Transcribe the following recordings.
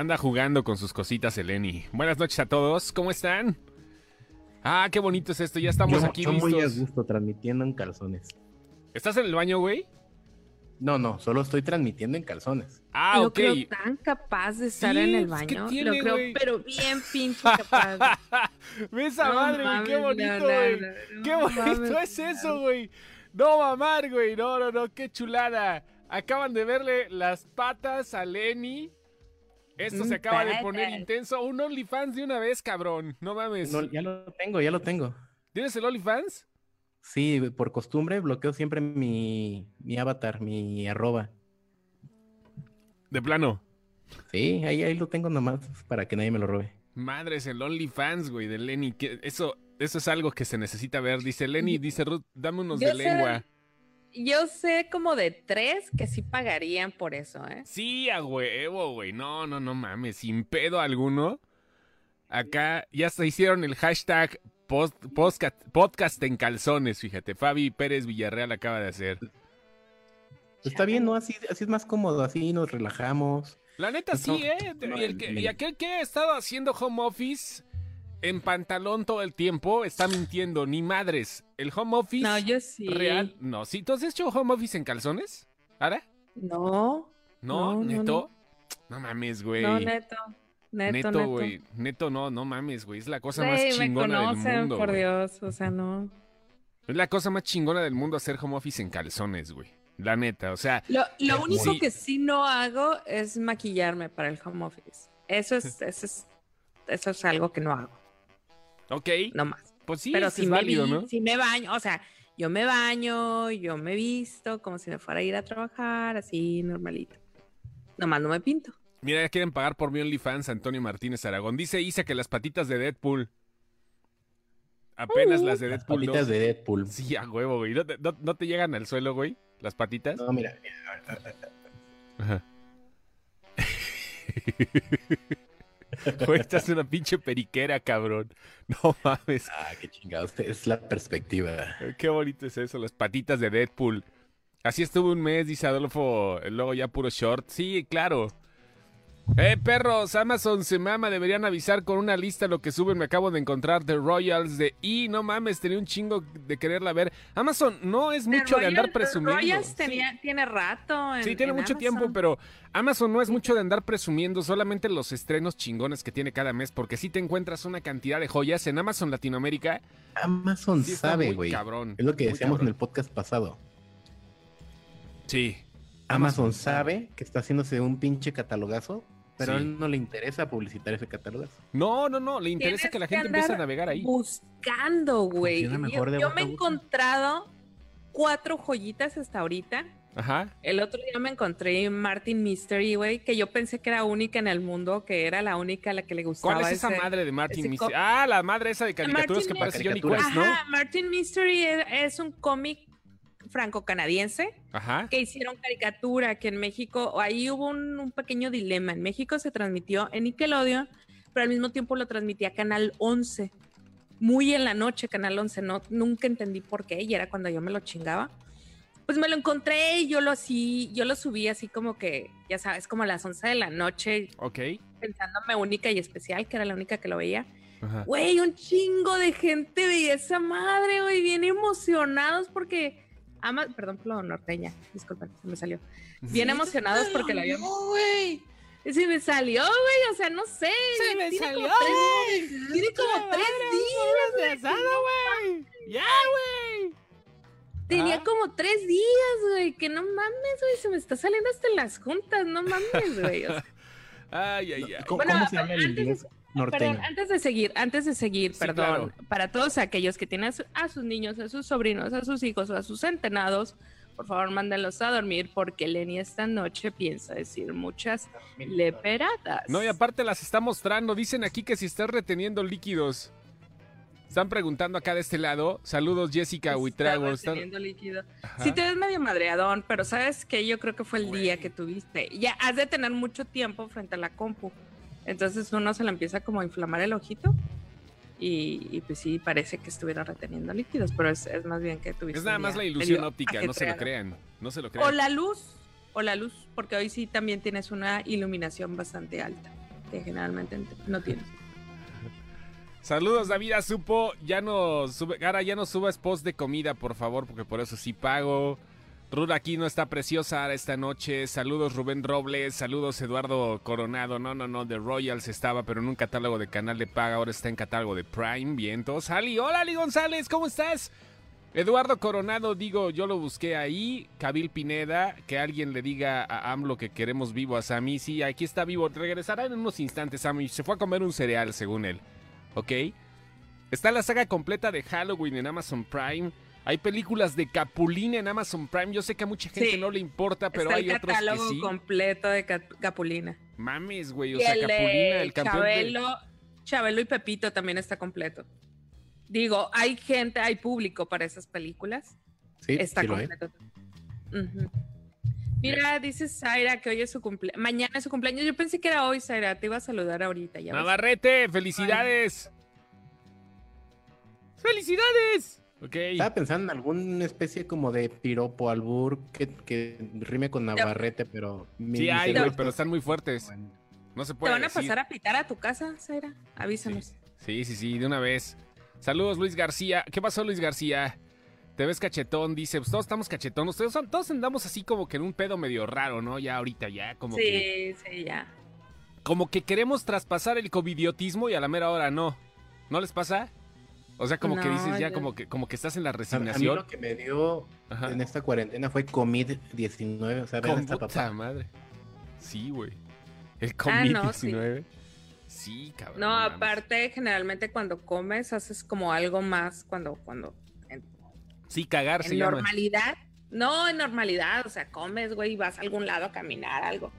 Anda jugando con sus cositas Eleni. Buenas noches a todos, ¿cómo están? Ah, qué bonito es esto, ya estamos Yo- aquí yo listos. muy a gusto transmitiendo en calzones. ¿Estás en el baño, güey? No, no, solo estoy transmitiendo en calzones. Ah, lo ok. creo tan capaz de estar Sí, en el pues, ¿qué baño. tiene, lo creo, pero bien pinche capaz. Ve esa No madre, güey, qué bonito, güey. no, no Qué bonito mames, es eso, güey. No mamar, güey. No, no, no, qué chulada. Acaban de verle las patas a Lenny. Esto se Mm, acaba de poner intenso. Un OnlyFans de una vez, cabrón. No mames. No, ya lo tengo, ya lo tengo. ¿Tienes el OnlyFans? Sí, por costumbre bloqueo siempre mi, mi avatar, mi arroba. De plano. Sí, ahí, ahí lo tengo nomás para que nadie me lo robe. Madres, el OnlyFans, güey, de Lenny. que- Eso, eso es algo que se necesita ver. Dice Lenny, dice Ruth, dame unos Yo de sé- lengua. Yo sé como de tres que sí pagarían por eso, ¿eh? Sí, a huevo, güey. No, no, no mames. Sin pedo alguno. Acá ya se hicieron el hashtag post- podcast, podcast en calzones, fíjate. Fabi Pérez Villarreal acaba de hacer. Está bien, ¿no? Así, así es más cómodo, así nos relajamos. La neta Pues sí, ¿eh? no, y, el que- me- y aquel que ha estado haciendo home office en pantalón todo el tiempo está mintiendo. Ni madres. El home office No, yo sí. real. No, ¿sí? ¿Tú has hecho home office en calzones? ¿Ahora? No, ¿No? ¿Neto? No, mames, güey. no, neto. Neto, güey. Neto, no, no mames, güey. Es la cosa más me chingona del conocen, mundo. por. Dios, o sea, no. Es la cosa más chingona del mundo hacer home office en calzones, güey. La neta, o sea, Lo, lo único Sí. que sí no hago es maquillarme para el home office. Eso es, eso es, eso es algo que no hago, ok, no más. pues sí, Pero es, si es me, válido, vi- ¿no? si me baño, o sea, yo me baño, yo me visto como si me fuera a ir a trabajar, así normalito. Nomás no me pinto. Mira, ya quieren pagar por mi OnlyFans Antonio Martínez Aragón. Dice Isa que las patitas de Deadpool. Apenas las de Las Deadpool. patitas dos. de Deadpool. Sí, a huevo, güey. ¿No te, no- no te llegan al suelo, güey? Las patitas. No, mira, mira, Ajá. Estás una pinche periquera, cabrón. No mames. ah, qué chingados, es la perspectiva. Qué bonito es eso, las patitas de Deadpool. Así estuve un mes, dice Adolfo, luego ya puro short. Sí, claro. Eh, perros, Amazon se mama, deberían avisar con una lista lo que suben. Me acabo de encontrar The Royals de Y, no mames, tenía un chingo de quererla ver. Amazon no es mucho de andar presumiendo. Royals Sí. tenía, tiene rato. En, Sí, tiene en mucho Amazon. tiempo, pero Amazon no es mucho de andar presumiendo, solamente los estrenos chingones que tiene cada mes, porque si te encuentras una cantidad de joyas en Amazon Latinoamérica. Amazon Sí sabe, güey. cabrón, Es lo que decíamos cabrón. en el podcast pasado. Sí. Amazon sabe que está haciéndose un pinche catalogazo, pero Sí. a él no le interesa publicitar ese catalogazo. No, no, no, le interesa que la que gente empiece a navegar ahí. Buscando, güey. Yo, me he encontrado cuatro joyitas hasta ahorita. Ajá. El otro día me encontré Martin Mystery, güey, que yo pensé que era única en el mundo, que era la única a la que le gustaba. ¿Cuál es esa ese- madre de Martin Mystery? Ah, la madre esa de caricaturas Martin que parece Johnny. Quest, ¿no? Ajá, Martin Mystery es, es un cómic franco-canadiense que hicieron caricatura aquí en México. Ahí hubo un, un pequeño dilema. En México se transmitió en Nickelodeon, pero al mismo tiempo lo transmitía Canal 11. Muy en la noche, Canal 11. No, nunca entendí por qué, y era cuando yo me lo chingaba. Pues me lo encontré y yo lo, así, yo lo subí así como que, ya sabes, como a las 11 de la noche, Ok. pensándome única y especial, que era la única que lo veía. Güey, un chingo de gente veía esa madre, güey, bien emocionados porque ama, perdón por lo norteña, disculpen, se me salió. Bien emocionados porque la habían. güey. Sí, me salió, güey, o sea, no sé. Se me tiene salió, como tres- güey. Tiene como tres días. güey. Ya, güey. Tenía como tres días, güey, que no mames, güey, se me está saliendo hasta en las juntas, no mames, güey. o sea, Ay, ay, ay. ¿Cómo, Bueno, cómo se llama el antes de- inglés norteño? Perdón, antes de seguir, antes de seguir, Sí, perdón, claro. para todos aquellos que tienen a, su- a sus niños, a sus sobrinos, a sus hijos o a sus centenados, por favor mándenlos a dormir porque Lenny esta noche piensa decir muchas leperadas. No, y aparte las está mostrando. Dicen aquí que si estás reteniendo líquidos. Están preguntando acá de este lado. Saludos, Jessica Está Huitrago. Están- reteniendo líquido. Ajá. Sí te ves medio madreadón, pero sabes que yo creo que fue el día que tuviste. Ya has de tener mucho tiempo frente a la compu. Entonces uno se le empieza como a inflamar el ojito. Y, y pues sí, parece que estuviera reteniendo líquidos, pero es, es más bien que tuviste. Es nada más la ilusión óptica, no se lo crean. No se lo O la luz, o la luz, porque hoy sí también tienes una iluminación bastante alta. que generalmente no tienen. Saludos, David Supo. Ya no sube, ahora ya no subas post de comida, por favor, porque por eso sí pago. Ruda aquí no está preciosa esta noche. Saludos Rubén Robles, saludos Eduardo Coronado. No, no, no, de Royals estaba, pero en un catálogo de canal de paga. Ahora está en catálogo de Prime. Vientos. Ali, hola Ali González, ¿cómo estás? Eduardo Coronado, digo, yo lo busqué ahí. Cabil Pineda, que alguien le diga a AMLO que queremos vivo a Sammy. Sí, aquí está vivo. Regresará en unos instantes, Sammy. Se fue a comer un cereal, según él. ¿ok? Está la saga completa de Halloween en Amazon Prime. Hay películas de Capulina en Amazon Prime. Yo sé que a mucha gente no le importa, pero hay otros que sí. completo de Capulina. Mames, güey. O sea, Capulina, el campeón Chabelo, Chabelo y Pepito también está completo. Digo, hay gente, hay público para esas películas. Sí, está completo. Mira, dice Zaira que hoy es su cumpleaños. Mañana es su cumpleaños. Yo pensé que era hoy, Zaira. Te iba a saludar ahorita. Ya Navarrete, felicidades. ¡Felicidades! Okay. Estaba pensando en alguna especie como de piropo albur que, que rime con Navarrete, pero. Sí, hay, güey, pero están muy fuertes. No se puede. ¿Te van a pasar a pitar a tu casa, Zaira? Avísanos. Sí. sí, sí, de una vez. Saludos, Luis García. ¿Qué pasó, Luis García? Te ves cachetón, dice, pues todos estamos cachetones, todos, todos andamos así como que en un pedo medio raro, ¿no? Ya ahorita, ya, como sí, que... Sí, sí, ya. Como que queremos traspasar el covidiotismo y a la mera hora no. ¿No les pasa? O sea, como que dices ya como que como que estás en la resignación. A, mí lo que me dio en esta cuarentena fue COVID-19, o sea, Con puta madre. Sí, güey. El COVID-19. sí. cabrón. No, aparte, generalmente cuando comes haces como algo más cuando cuando Sí, cagar en normalidad. No, en normalidad, o sea, comes, güey, vas a algún lado a caminar, algo.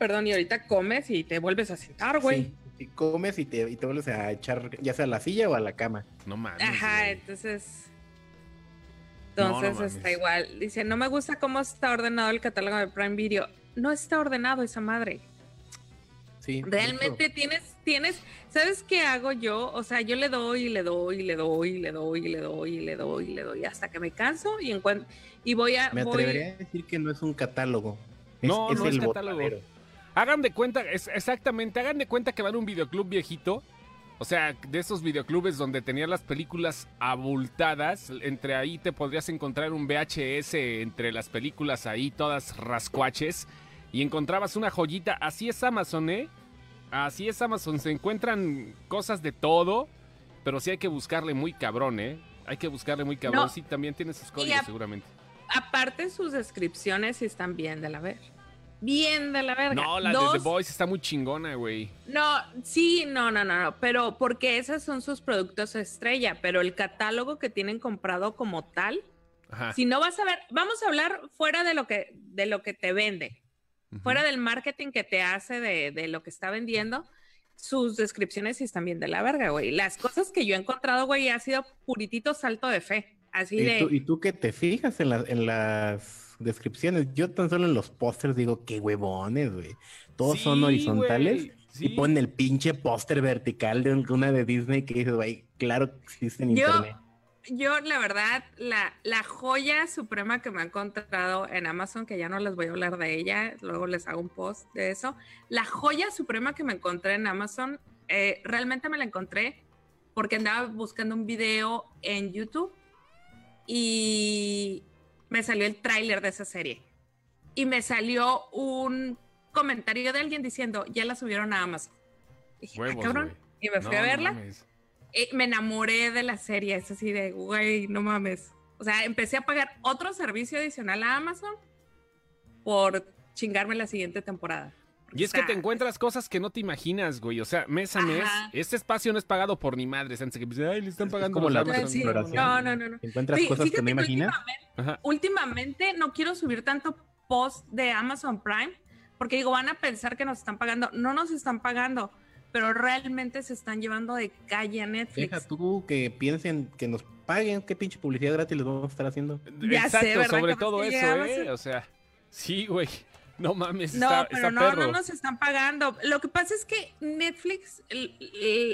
Perdón, y ahorita comes y te vuelves a sentar, güey. Sí, y comes y te, y te vuelves a echar, ya sea a la silla o a la cama. No mames. Ajá, entonces. Entonces está igual. Dice, no me gusta cómo está ordenado el catálogo de Prime Video. No está ordenado esa madre. Realmente tienes, tienes, ¿sabes qué hago yo? O sea, yo le doy y le doy y le doy y le doy y le doy y le doy y le doy hasta que me canso y encuentro y voy a. Me atrevería a decir que no es un catálogo. no, no es catálogo. Hagan de cuenta, exactamente, hagan de cuenta que van a un videoclub viejito. O sea, de esos videoclubes donde tenían las películas abultadas, entre ahí te podrías encontrar un VHS entre las películas ahí, todas rascuaches y encontrabas una joyita. Así es Amazon, ¿eh? Así es Amazon. Se encuentran cosas de todo, pero sí hay que buscarle muy cabrón, ¿eh? Hay que buscarle muy cabrón. Sí, también tiene sus códigos, seguramente. Aparte, sus descripciones están bien de la ver. Bien de la verga. No, la de The Boys está muy chingona, güey. No, sí, no, no, no, no. Pero porque esos son sus productos estrella. Pero el catálogo que tienen comprado como tal. Si no vas a ver, vamos a hablar fuera de lo que, de lo que te vende fuera del marketing que te hace de, lo que está vendiendo, sus descripciones sí están bien de la verga, güey. Las cosas que yo he encontrado, güey, ha sido puritito salto de fe. Así ¿Y de. Tú, y tú que te fijas en, en las descripciones, yo tan solo en los pósters digo, qué huevones, güey. Todos son horizontales. Y ponen el pinche póster vertical de una de Disney que dices, güey, claro que existe en internet yo, la verdad, la, la, joya suprema que me he encontrado en Amazon, que ya no les voy a hablar de ella, luego les hago un post de eso. La joya suprema que me encontré en Amazon, eh, realmente me la encontré porque andaba buscando un video en YouTube y me salió el tráiler de esa serie. Y me salió un comentario de alguien diciendo, ya la subieron a Amazon. Y dije, ah, cabrón. Y me fui a verla. Eh, me enamoré de la serie, es así de, güey, no mames. O sea, empecé a pagar otro servicio adicional a Amazon por chingarme la siguiente temporada. Y es que te encuentras cosas que no te imaginas, güey. O sea, mes a mes, este espacio no es pagado por ni madres. Antes que pues, ay, le están pagando como la No, no, no, no. Encuentras cosas que no imaginas. Últimamente, últimamente no quiero subir tanto post de Amazon Prime porque digo, van a pensar que nos están pagando. No nos están pagando pero realmente se están llevando de calle a Netflix. Deja tú que piensen que nos paguen, qué pinche publicidad gratis les vamos a estar haciendo. Ya Exacto, sobre todo eso, ¿eh? O sea, sí, güey. No mames, no, pero no, no nos están pagando. Lo que pasa es que Netflix,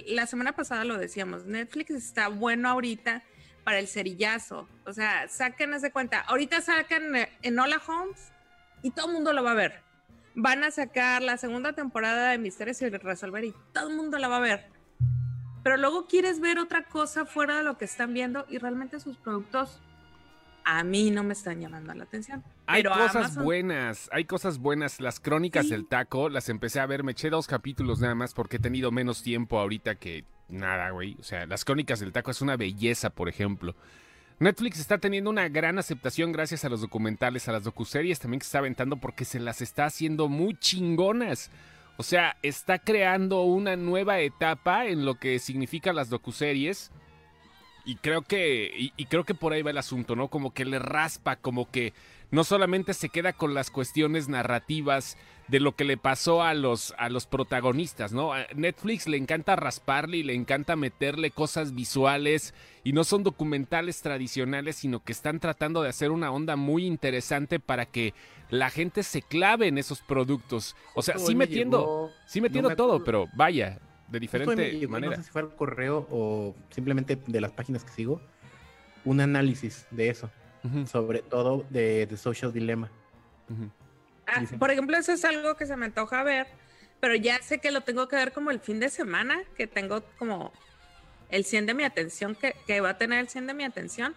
la semana pasada lo decíamos, Netflix está bueno ahorita para el cerillazo. O sea, saquen de cuenta. Ahorita sacan en Hola Homes y todo el mundo lo va a ver. van a sacar la segunda temporada de Misterios y Resolver y todo el mundo la va a ver. Pero luego quieres ver otra cosa fuera de lo que están viendo y realmente sus productos a mí no me están llamando la atención. Hay cosas buenas, hay cosas buenas. Las crónicas del taco las empecé a ver, me eché dos capítulos nada más porque he tenido menos tiempo ahorita que nada, güey. O sea, las crónicas del taco es una belleza, por ejemplo. Netflix está teniendo una gran aceptación gracias a los documentales, a las docuseries también que está aventando porque se las está haciendo muy chingonas. O sea, está creando una nueva etapa en lo que significan las docuseries y creo que, y, creo que por ahí va el asunto, ¿no? Como que le raspa, como que no solamente se queda con las cuestiones narrativas de lo que le pasó a los, a los protagonistas, ¿no? A Netflix le encanta rasparle y le encanta meterle cosas visuales y no son documentales tradicionales, sino que están tratando de hacer una onda muy interesante para que la gente se clave en esos productos. O sea, sí metiendo, sí metiendo todo, pero vaya, de diferente manera. No sé si fue al correo o simplemente de las páginas que sigo, un análisis de eso, sobre todo de, Social Dilemma. Ah, por ejemplo, eso es algo que se me antoja ver, pero ya sé que lo tengo que ver como el fin de semana, que tengo como el 100 de mi atención, que, va a tener el 100 de mi atención.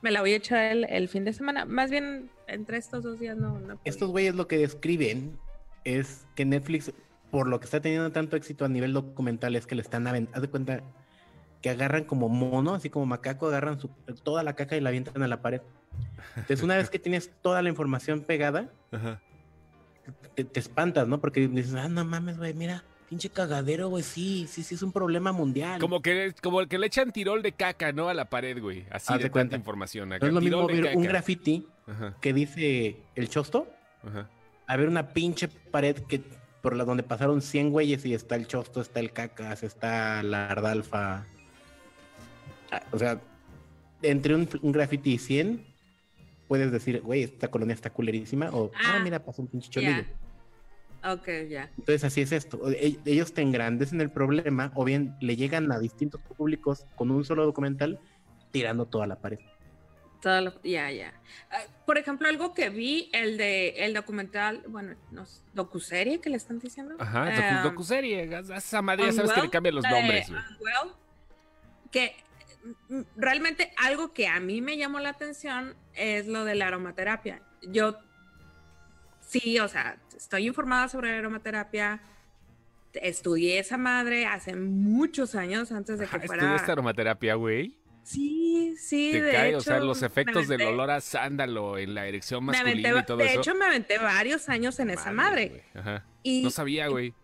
Me la voy a echar el, fin de semana. Más bien, entre estos dos días no. no estos güeyes lo que describen es que Netflix por lo que está teniendo tanto éxito a nivel documental es que le están aventando, haz de cuenta que agarran como mono, así como macaco, agarran toda la caca y la avientan a la pared. Entonces, una vez que tienes toda la información pegada, Te, espantas, ¿no? Porque dices, ah, no mames, güey, mira, pinche cagadero, güey, sí, sí, sí, es un problema mundial. Como que, como que le echan tirol de caca, ¿no? A la pared, güey. Así de, cuenta. información. es lo mismo ver un graffiti que dice el chosto, a ver una pinche pared que por la donde pasaron 100 güeyes y está el Chosto, está el Cacas, está la Ardalfa. Ah, o sea, entre un, graffiti y 100, puedes decir, güey, esta colonia está culerísima, o, ah, ah mira, pasó un pinche cholillo. Ok, ya. Entonces así es esto. E, ellos te engrandecen el problema o bien le llegan a distintos públicos con un solo documental tirando toda la pared ya, ya. Ah, por ejemplo, algo que vi, el de el documental, bueno, no, docuserie que le están diciendo. Ajá, um, docuserie, esa madre ya sabes que le cambian los nombres. que mm, realmente algo que a mí me llamó la atención es lo de la aromaterapia. Yo sí, o sea, estoy informada sobre la aromaterapia. Estudié esa madre hace muchos años antes de que fuera. ¿Estudiaste aromaterapia, güey? Sí, sí, de hecho, o sea, los efectos del olor a sándalo en la erección masculina y todo de eso. De hecho, me aventé varios años en esa madre. Ajá. no sabía, güey.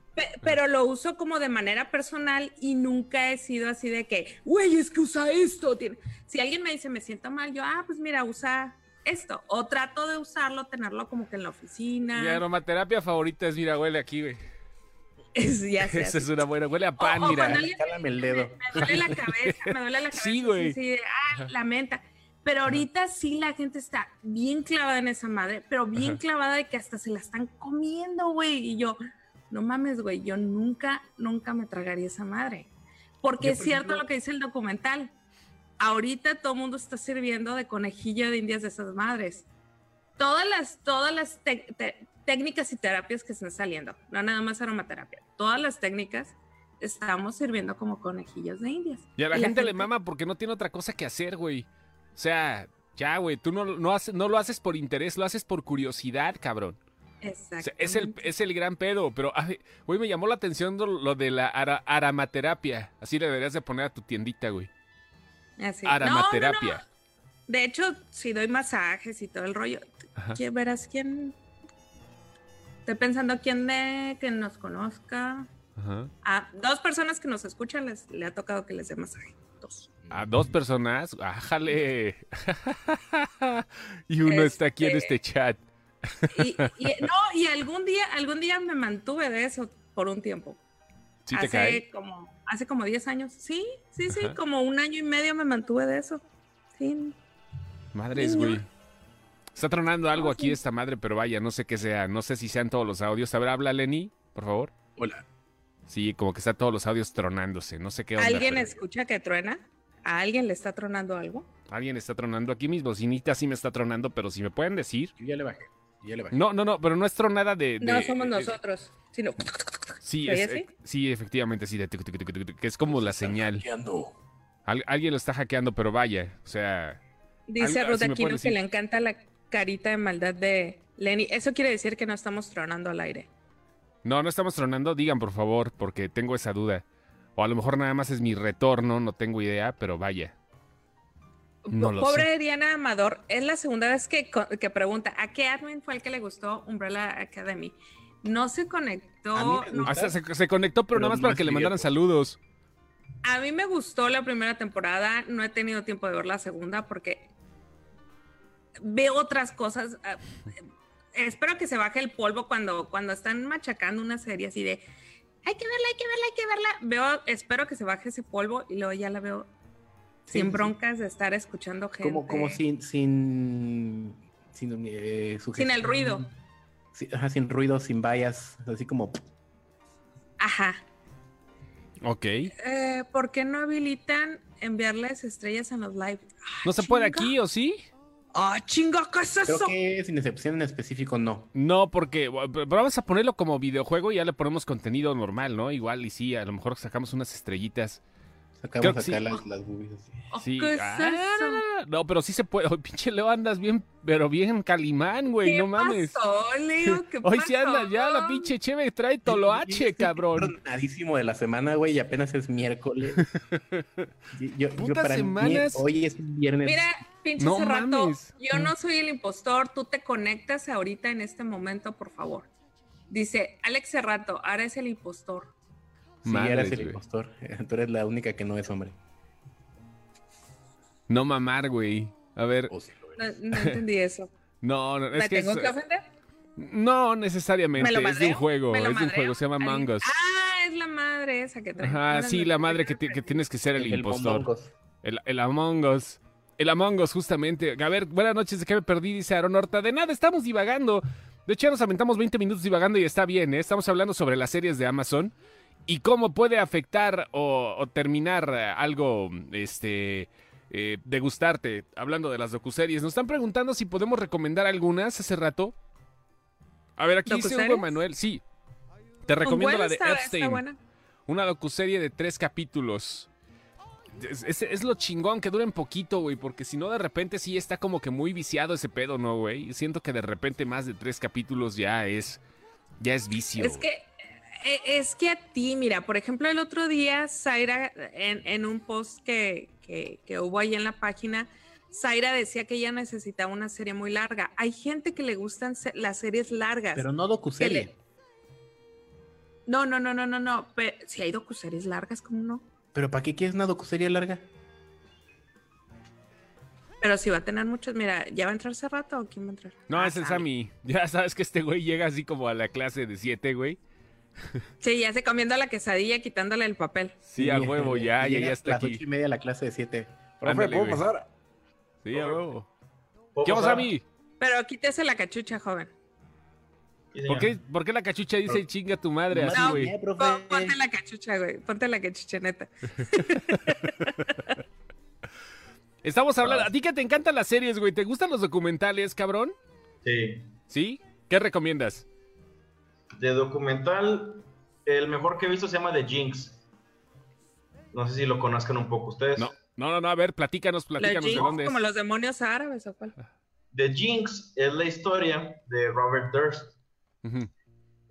Pero lo uso como de manera personal y nunca he sido así de que, güey, es que usa esto. Si alguien me dice, me siento mal, yo, ah, pues mira, usa esto. O trato de usarlo, tenerlo como que en la oficina. Mi aromaterapia favorita es, mira, huele aquí, güey. Esa es una buena. Huele a pan, mira. Me, el dedo. Me, duele la cabeza, me duele la cabeza. Sí, güey. Sí, ah, la menta. Pero ahorita sí la gente está bien clavada en esa madre, pero bien clavada de que hasta se la están comiendo, güey. Y yo, no mames, güey, yo nunca, nunca me tragaría esa madre. Porque es cierto lo que dice el documental. Ahorita todo el mundo está sirviendo de conejillo de indias de esas madres. Todas las, todas las técnicas y terapias que están saliendo, no nada más aromaterapia, todas las técnicas estamos sirviendo como conejillos de indias. Y a la, gente, le mama porque no tiene otra cosa que hacer, güey. O sea, ya, güey, tú no, no, no lo haces por interés, lo haces por curiosidad, cabrón. Exacto. es, el, es el gran pedo, pero, güey, me llamó la atención lo, de la aromaterapia. Así le deberías de poner a tu tiendita, güey. Así. Aromaterapia. de hecho, si doy masajes y todo el rollo, verás quién Estoy pensando quién de que nos conozca. A dos personas que nos escuchan les, le ha tocado que les dé masaje. Dos. A dos personas, ájale. y uno está aquí en este, este chat. y, no, y algún día, algún día me mantuve de eso por un tiempo. ¿Sí te hace cae? como, hace como 10 años. Sí, sí, sí, como un año y medio me mantuve de eso. Sí. Madres, güey. Está tronando algo aquí esta madre, pero vaya, no sé qué sea. No sé si sean todos los audios. A ver, habla Lenny, por favor. Hola. Sí, como que está todos los audios tronándose. No sé qué onda. ¿Alguien escucha que truena? ¿A alguien le está tronando algo? Alguien está tronando aquí mismo. Sinita sí me está tronando, pero si me pueden decir. ya le bajé. No, no, no, pero no es tronada de... no somos nosotros, sino... Sí, es, sí, efectivamente, sí, de que es como la señal. alguien lo está hackeando, pero vaya, o sea... Dice Ruth Aquino que le encanta la carita de maldad de Lenny. Eso quiere decir que no estamos tronando al aire. No, no estamos tronando. Digan, por favor, porque tengo esa duda. O a lo mejor nada más es mi retorno, no tengo idea, pero vaya. Pobre Diana Amador, es la segunda vez que, que, pregunta, ¿a qué admin fue el que le gustó Umbrella Academy? No se conectó. Se, conectó, pero, nada más para que le mandaran saludos. A mí me gustó la primera temporada, no he tenido tiempo de ver la segunda porque veo otras cosas. Ah, espero que se baje el polvo cuando, cuando están machacando una serie así de hay que verla, hay que verla, hay que verla. Veo, espero que se baje ese polvo y luego ya la veo sin broncas de estar escuchando gente. Como, como sin, sin, sin, eh, sin el ruido. sin ruido, sin vallas, así como. Ajá. Ok. Eh, ¿Por qué no habilitan enviarles estrellas en los live? ¿No se puede aquí o sí? ¡Ah, chinga! ¿Qué es eso? Creo que sin excepción en específico no. No, porque vamos a ponerlo como videojuego y ya le ponemos contenido normal, ¿no? Igual y sí, a lo mejor sacamos unas estrellitas. Sacamos acá las, las boobies Sí. ¿Qué es ah, No, pero sí se puede. pinche Leo, andas bien, pero bien calimán, güey, no mames. Pasó, Leo? ¿Qué Hoy sí andas ya, la pinche cheve trae toloache, cabrón. Nadísimo de la semana, güey, y apenas es miércoles. yo, para semanas. hoy es viernes. Mira, pinche no rato, yo no soy el impostor, tú te conectas ahorita en este momento, por favor. Dice Alex Cerrato, ahora es el impostor. Sí, eres el impostor. Tú eres la única que no es hombre. No mamar, güey. A ver. no, entendí eso. No, no, es ¿Me tengo que ofender? No necesariamente, es de un juego, es de un juego, se llama Mangos. Ah, es la madre esa que trae. Ajá, sí, la madre que, tienes que ser el, impostor. El, el Among Us. El Among Us, justamente. A ver, buenas noches, ¿de qué me perdí? Dice Aaron Horta. De nada, estamos divagando. De hecho, ya nos aventamos 20 minutos divagando y está bien, ¿eh? Estamos hablando sobre las series de Amazon y cómo puede afectar o, terminar algo, este, eh, de gustarte, hablando de las docuseries. Nos están preguntando si podemos recomendar algunas hace rato. A ver, aquí dice Hugo Manuel, sí. Te recomiendo la de Epstein. Una docuserie de tres capítulos. Es, lo chingón que duren poquito, güey, porque si no de repente sí está como que muy viciado ese pedo, ¿no, güey? Siento que de repente más de tres capítulos ya es, ya es vicio. Es que e, es que a ti, mira, por ejemplo, el otro día, Zaira, en, un post que, hubo ahí en la página, Zaira decía que ella necesitaba una serie muy larga. Hay gente que le gustan las series largas. Pero no docuserie. No, no, no, no, no, no. si hay docuseries largas, ¿cómo no? ¿Pero para qué quieres una docuserie larga? Pero si va a tener muchos, mira, ¿ya va a entrar hace rato o quién va a entrar? No, es el ah, Sammy. Ya sabes que este güey llega así como a la clase de siete, güey. Sí, ya se comiendo la quesadilla, quitándole el papel. Sí, a huevo, ya, ya, ya está aquí. A las ocho y media la clase de siete. Profe, ¿puedo pasar? Sí, a huevo. ¿Qué vamos a mí? Pero quítese la cachucha, joven. ¿Por qué, ¿Por qué, la cachucha dice chinga tu madre así, güey? No, ponte la cachucha, güey. Ponte la cachucha, neta. Estamos hablando. ¿A ti que te encantan las series, güey? ¿Te gustan los documentales, cabrón? Sí. ¿Sí? ¿Qué recomiendas? De documental, el mejor que he visto se llama The Jinx. No sé si lo conozcan un poco ustedes. No, no, no, a ver, platícanos, platícanos de dónde es. Como los demonios árabes o cuál. The Jinx es la historia de Robert Durst.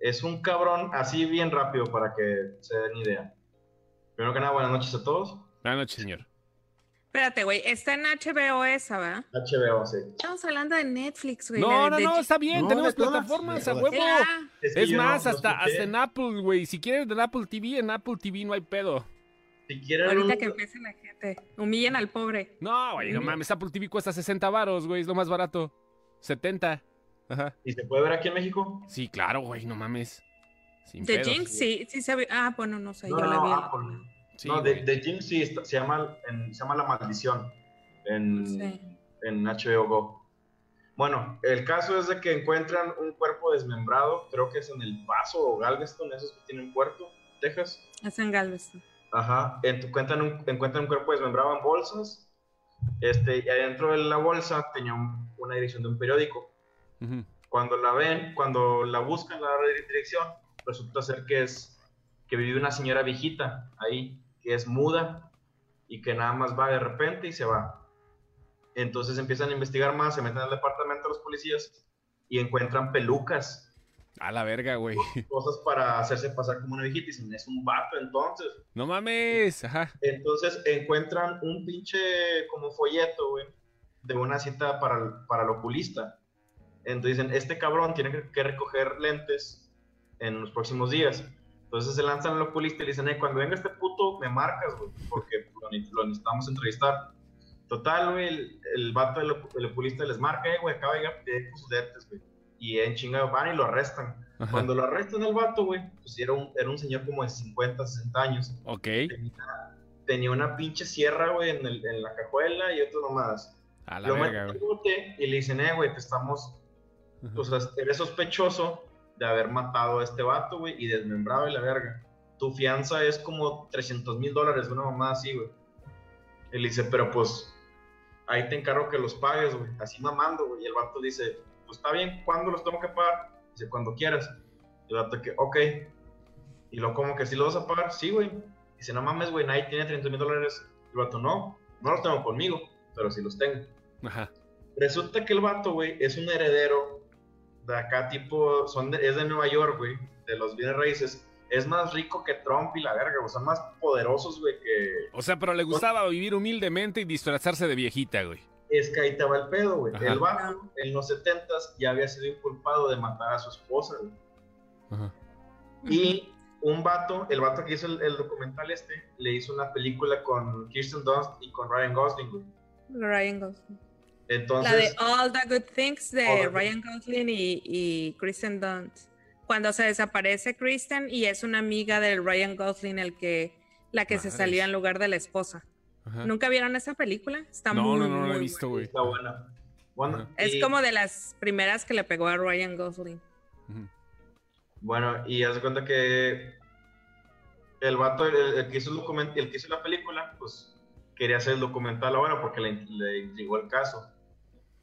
Es un cabrón así bien rápido para que se den idea. Primero que nada, buenas noches a todos. Buenas noches, señor. Espérate, güey, está en HBO esa, ¿verdad? HBO, sí. Estamos hablando de Netflix, güey. No, no, no, está bien, tenemos plataformas a huevo. Es, más, hasta, hasta en Apple, güey. Si quieres en Apple TV, en Apple TV no hay pedo. Si quieren Ahorita que empiece la gente, humillen al pobre. No, güey, no mames, Apple TV cuesta 60 varos, güey, es lo más barato. 70. Ajá. ¿Y se puede ver aquí en México? Sí, claro, güey, no mames. The Jinx, sí, sí se ve. Ah, bueno, no sé, yo la vi. Apple no, de, de, Jim sí se, llama, se llama La Maldición en, en HBO Go. Bueno, el caso es de que encuentran un cuerpo desmembrado, creo que es en El Paso o Galveston, esos que tienen puerto, Texas. Es en Galveston. Ajá, encuentran un, encuentran un cuerpo desmembrado en bolsas, este, y adentro de la bolsa tenía una edición de un periódico. Cuando la ven, cuando la buscan, la dirección, resulta ser que es que vive una señora viejita ahí, que es muda y que nada más va de repente y se va. Entonces empiezan a investigar más, se meten al departamento de los policías y encuentran pelucas a la verga, güey. Cosas para hacerse pasar como una viejita y dicen, es un vato entonces. No mames, ajá. Entonces encuentran un pinche como folleto, güey, de una cita para, para el oculista. Entonces dicen, este cabrón tiene que recoger lentes en los próximos días. Entonces se lanzan al oculista y le dicen, eh, cuando venga este puto, me marcas, güey, porque lo, necesitamos entrevistar. Total, güey, el, el vato del oculista les marca, eh, güey, acaba de llegar sus lentes, güey y en chingado van y lo arrestan. Cuando lo arrestan al vato, güey, pues era un, era un señor como de 50, 60 años. Ok. Tenía, una pinche sierra, güey, en, en, la cajuela y otras nomás. A la verga, güey. Y le dicen, eh, güey, te estamos... O sea, eres sospechoso de haber matado a este vato, güey, y desmembrado y la verga. Tu fianza es como 300 mil dólares, una mamá así, güey. Él dice, pero pues, ahí te encargo que los pagues, güey. Así mamando, güey. Y el vato dice, pues está bien, ¿cuándo los tengo que pagar? Dice, cuando quieras. Y el vato que, ok. Y lo como que si ¿sí lo vas a pagar, sí, güey. Dice, no mames, güey, nadie tiene 30 mil dólares. Y el vato, no, no los tengo conmigo, pero sí los tengo. Ajá. Resulta que el vato, güey, es un heredero de acá, tipo, son es de Nueva York, güey, de los bienes raíces. Es más rico que Trump y la verga, o sea, más poderosos, güey, que... O sea, pero le gustaba vivir humildemente y disfrazarse de viejita, güey es que ahí estaba el pedo, güey. El vato en los 70 ya había sido inculpado de matar a su esposa, güey. Ajá. Y un vato, el vato que hizo el, documental este, le hizo una película con Kirsten Dunst y con Ryan Gosling, güey. Ryan Gosling. Entonces, la de All the Good Things de Ryan Gosling y, y, Kristen Dunst. Cuando se desaparece Kristen y es una amiga del Ryan Gosling el que la que se salía en lugar de la esposa. ¿Nunca vieron esa película? Está no, muy, no, no, no la he visto, güey. Está buena. Bueno, es como de las primeras que le pegó a Ryan Gosling. Bueno, y haz de cuenta que el vato, el, que hizo el, el que hizo la película, pues quería hacer el documental ahora porque le, le intrigó el caso.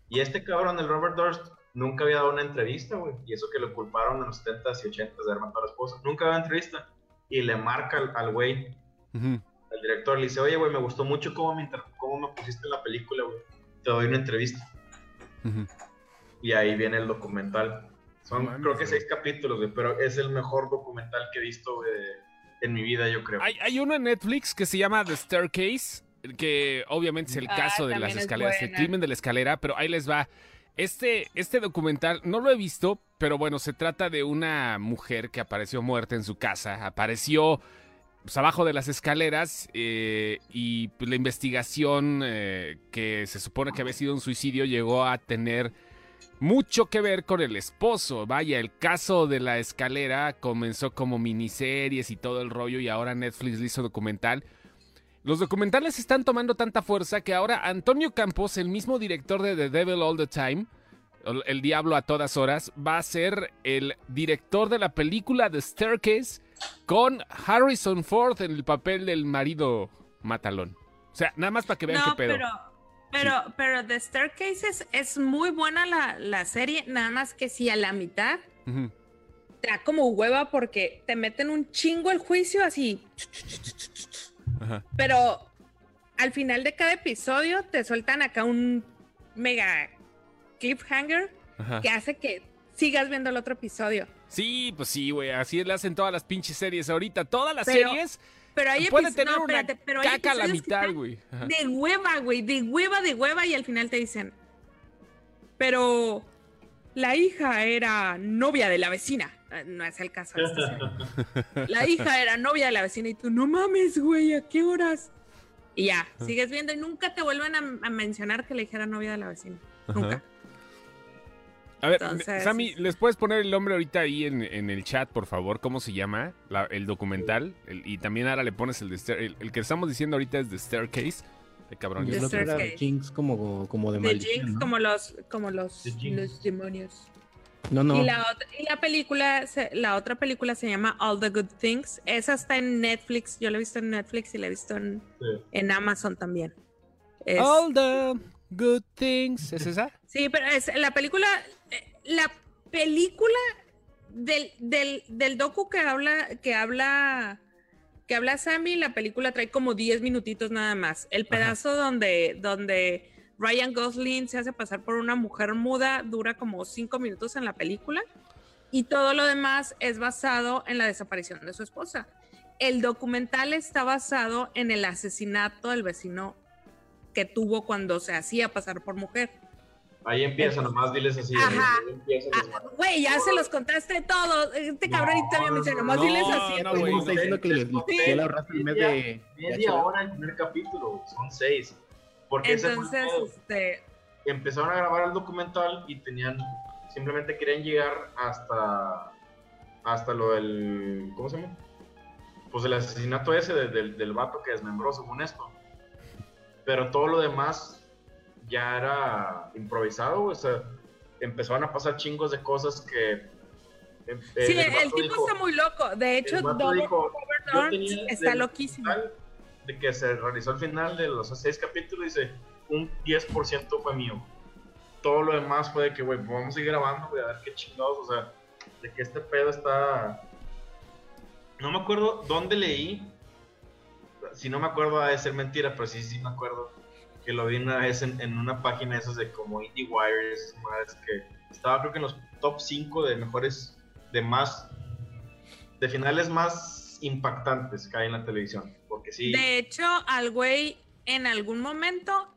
Y este cabrón, el Robert Durst, nunca había dado una entrevista, güey. Y eso que lo culparon en los 70s y 80s de haber matado a la esposa. Nunca había dado entrevista. Y le marca al güey el director le dice, oye, güey, me gustó mucho cómo me, cómo me pusiste en la película, güey. Te doy una entrevista. Y ahí viene el documental. Son, creo que seis capítulos, güey, pero es el mejor documental que he visto, en mi vida, yo creo. Hay, hay uno en Netflix que se llama The Staircase, que obviamente es el ah, caso de las escaleras, el crimen de la escalera, pero ahí les va. Este, este documental no lo he visto, pero bueno, se trata de una mujer que apareció muerta en su casa. Apareció pues, abajo de las escaleras eh, y pues, la investigación eh, que se supone que había sido un suicidio llegó a tener mucho que ver con el esposo. Vaya, el caso de la escalera comenzó como miniseries y todo el rollo y ahora Netflix le hizo documental. Los documentales están tomando tanta fuerza que ahora Antonio Campos, el mismo director de The Devil All the Time, El Diablo a todas horas, va a ser el director de la película The Staircase con Harrison Ford en el papel del marido matalón. O sea, nada más para que vean qué pedo. Pero, pero, pero The Staircase es, muy buena la, serie, nada más que si a la mitad te da como hueva porque te meten un chingo el juicio así. Pero al final de cada episodio te sueltan acá un mega cliffhanger que hace que sigas viendo el otro episodio. Sí, pues sí, güey. Así le hacen todas las pinches series ahorita. Todas las series. Pero hay pueden tener una caca a la mitad, güey. De hueva, güey. De hueva, de hueva. Y al final te dicen. Pero la hija era novia de la vecina. Ah, no es el caso. la hija era novia de la vecina. Y tú, no mames, güey. ¿A qué horas? Y ya, sigues viendo y nunca te vuelven a, mencionar que la hija era novia de la vecina. Nunca. A ver, Sammy, ¿les puedes poner el nombre ahorita ahí en, el chat, por favor? ¿Cómo se llama el documental? y también ahora le pones el de el, que estamos diciendo ahorita es The Staircase. De cabrón. The Staircase. Jinx como, como de The Jinx como los, como los, demonios. No, no. Y la, y la película, la otra película se llama All the Good Things. Esa está en Netflix. Yo la he visto en Netflix y la he visto en, en Amazon también. All the Good Things. ¿Es esa? Sí, pero es, la película la película del, del, del docu que habla, que habla, que habla Sammy, la película trae como 10 minutitos nada más. El pedazo donde, donde Ryan Gosling se hace pasar por una mujer muda dura como 5 minutos en la película. Y todo lo demás es basado en la desaparición de su esposa. El documental está basado en el asesinato del vecino que tuvo cuando se hacía pasar por mujer. Ahí empieza, nomás diles así. Ajá. Ah, güey, ya se los contaste todo. Este cabrón también me dice, nomás diles así. No, güey, está diciendo que les raza en mes de. Media hora el primer capítulo, son seis. Porque Entonces, este. Empezaron a grabar el documental y tenían. Simplemente querían llegar hasta. Hasta lo del. ¿Cómo se llama? Pues el asesinato ese del, del vato que desmembró, según esto. Pero todo lo demás ya era improvisado, o sea, empezaron a pasar chingos de cosas que... Eh, sí, el, tipo está muy loco. De hecho, está loquísimo. De que se realizó al final de los seis capítulos, dice, un 10% fue mío. Todo lo demás fue de que, güey, vamos a seguir grabando, voy a ver qué chingados, o sea, de que este pedo está... No me acuerdo dónde leí, si no me acuerdo va a ser mentira, pero sí, sí me acuerdo que lo vi una vez en, una página esas de como IndieWire, esas que estaba creo que en los top 5 de mejores, de más, de finales más impactantes que hay en la televisión. Porque sí. De hecho, al güey en algún momento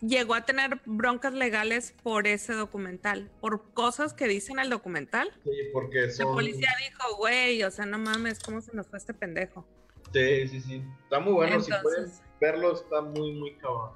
llegó a tener broncas legales por ese documental, por cosas que dicen el documental. Sí, porque son... La policía dijo, güey, o sea, no mames, ¿cómo se nos fue este pendejo? Sí, sí, sí. Está muy bueno, si pueden verlo, está muy, muy cabrón.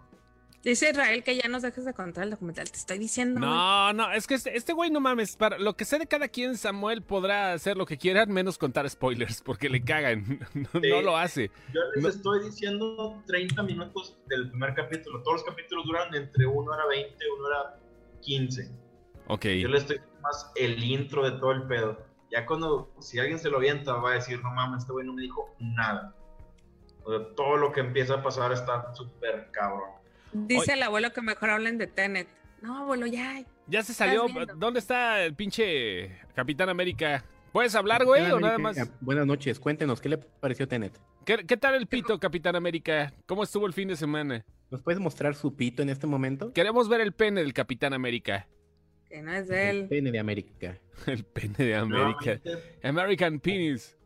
Dice Israel que ya nos dejes de contar el documental. Te estoy diciendo. No, no, es que este, este, güey no mames. Para lo que sé de cada quien, Samuel podrá hacer lo que quiera, menos contar spoilers, porque le cagan. No, lo hace. Yo les estoy diciendo 30 minutos del primer capítulo. Todos los capítulos duran entre 1 hora 20 y 1 hora 15. Ok. Yo le estoy más el intro de todo el pedo. Ya cuando, si alguien se lo avienta, va a decir, no mames, este güey no me dijo nada. O sea, todo lo que empieza a pasar está súper cabrón. Dice el abuelo que mejor hablen de Tenet. No, abuelo, ya. Ya se salió. ¿Dónde está el pinche Capitán América? ¿Puedes hablar, güey, o nada más? Buenas noches, cuéntenos, ¿qué le pareció Tenet? ¿Qué, ¿Qué, tal el pito, Capitán América? ¿Cómo estuvo el fin de semana? ¿Nos puedes mostrar su pito en este momento? Queremos ver el pene del Capitán América. Que no es de él. El pene de América. el pene de América. American Penis.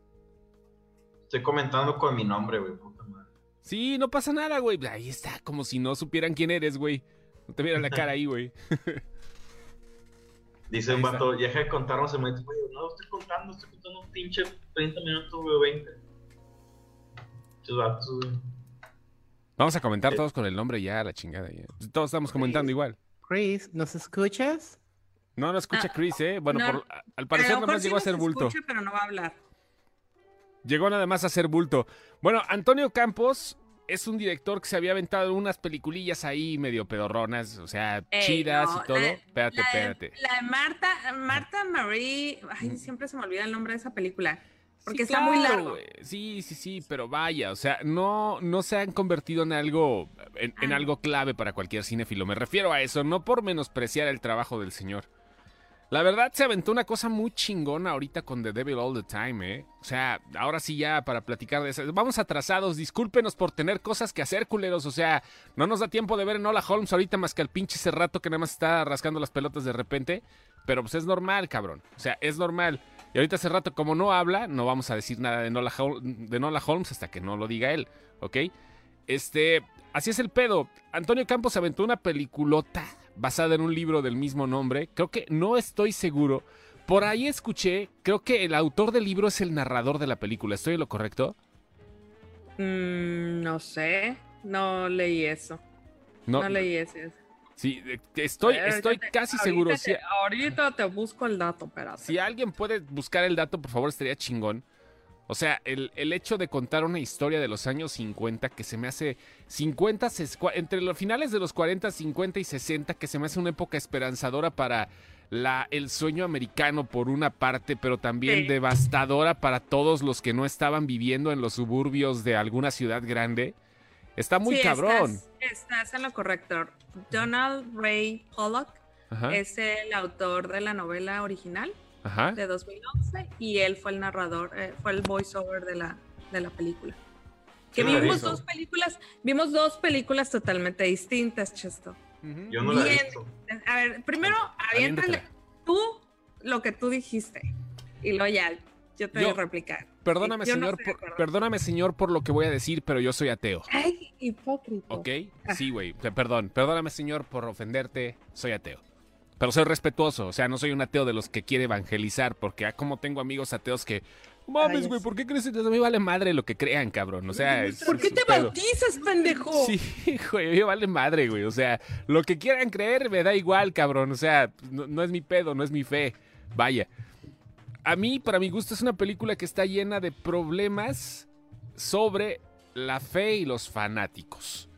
Estoy comentando con mi nombre, güey. Sí, no pasa nada, güey. Ahí está, como si no supieran quién eres, güey. No te vieran la cara ahí, güey. Dice un vato, ya deja de contarnos se me dice, güey, no estoy contando, estoy contando un pinche 30 minutos, güey, 20. Muchos vatos, güey. Vamos a comentar todos con el nombre ya, la chingada. Ya. Todos estamos comentando igual. Chris, ¿nos escuchas? No, no escucha ah, Chris, ¿eh? Bueno, al parecer nada más llegó a ser bulto. Escucha, pero no va a hablar. Llegó nada más a ser bulto. Bueno, Antonio Campos es un director que se había aventado unas peliculillas ahí medio pedorronas, o sea, chidas y todo. espérate, espérate. La de Marta, Marta Marie, ay, siempre se me olvida el nombre de esa película. Porque está muy largo. Sí, sí, sí, pero vaya, o sea, no, no se han convertido en algo, en, en, ah. algo clave para cualquier cinéfilo. Me refiero a eso, no por menospreciar el trabajo del señor. La verdad se aventó una cosa muy chingona ahorita con The Devil All the Time, ¿eh? O sea, ahora sí ya para platicar de eso. Vamos atrasados, discúlpenos por tener cosas que hacer, culeros. O sea, no nos da tiempo de ver en Hola Holmes ahorita más que al pinche ese rato que nada más está rascando las pelotas de repente. Pero pues es normal, cabrón. O sea, es normal. Y ahorita hace rato, como no habla, no vamos a decir nada de Nola, de Nola Holmes hasta que no lo diga él, ¿ok? Este, así es el pedo. Antonio Campos aventó una peliculota basada en un libro del mismo nombre. Creo que no estoy seguro. Por ahí escuché, creo que el autor del libro es el narrador de la película. ¿Estoy en lo correcto? Mm, no sé, no leí eso. No, leí eso. Sí, estoy, estoy casi seguro. ahorita te busco el dato, pero. Si alguien puede buscar el dato, por favor, estaría chingón. O sea, el, hecho de contar una historia de los años 50 que se me hace 50, entre los finales de los 40, 50 y 60, que se me hace una época esperanzadora para la, el sueño americano por una parte, pero también devastadora para todos los que no estaban viviendo en los suburbios de alguna ciudad grande. Está muy cabrón. Estás, estás, en lo correcto. Donald Ray Pollock es el autor de la novela original de 2011 y él fue el narrador, eh, fue el voiceover de la, de la película. Que vimos dos películas, vimos dos películas totalmente distintas, Chesto. Yo no la he visto. A ver, primero, aviéntale tú lo que tú dijiste y luego ya yo te voy a replicar. Perdóname, señor, por, perdóname, señor, por lo que voy a decir, pero yo soy ateo. Ay, hipócrita. ¿Ok? Ah. Sí, güey. Perdón. Perdóname, señor, por ofenderte. Soy ateo. Pero soy respetuoso. O sea, no soy un ateo de los que quiere evangelizar, porque ah, como tengo amigos ateos que. Mames, güey, ¿por qué crees que a mí vale madre lo que crean, cabrón? O sea, ¿por qué te bautizas, pendejo? Sí, güey, a mí vale madre, güey. O sea, lo que quieran creer me da igual, cabrón. O sea, no es mi pedo, no es mi fe. Vaya a mí, para mi gusto, es una película que está llena de problemas sobre la fe y los fanáticos.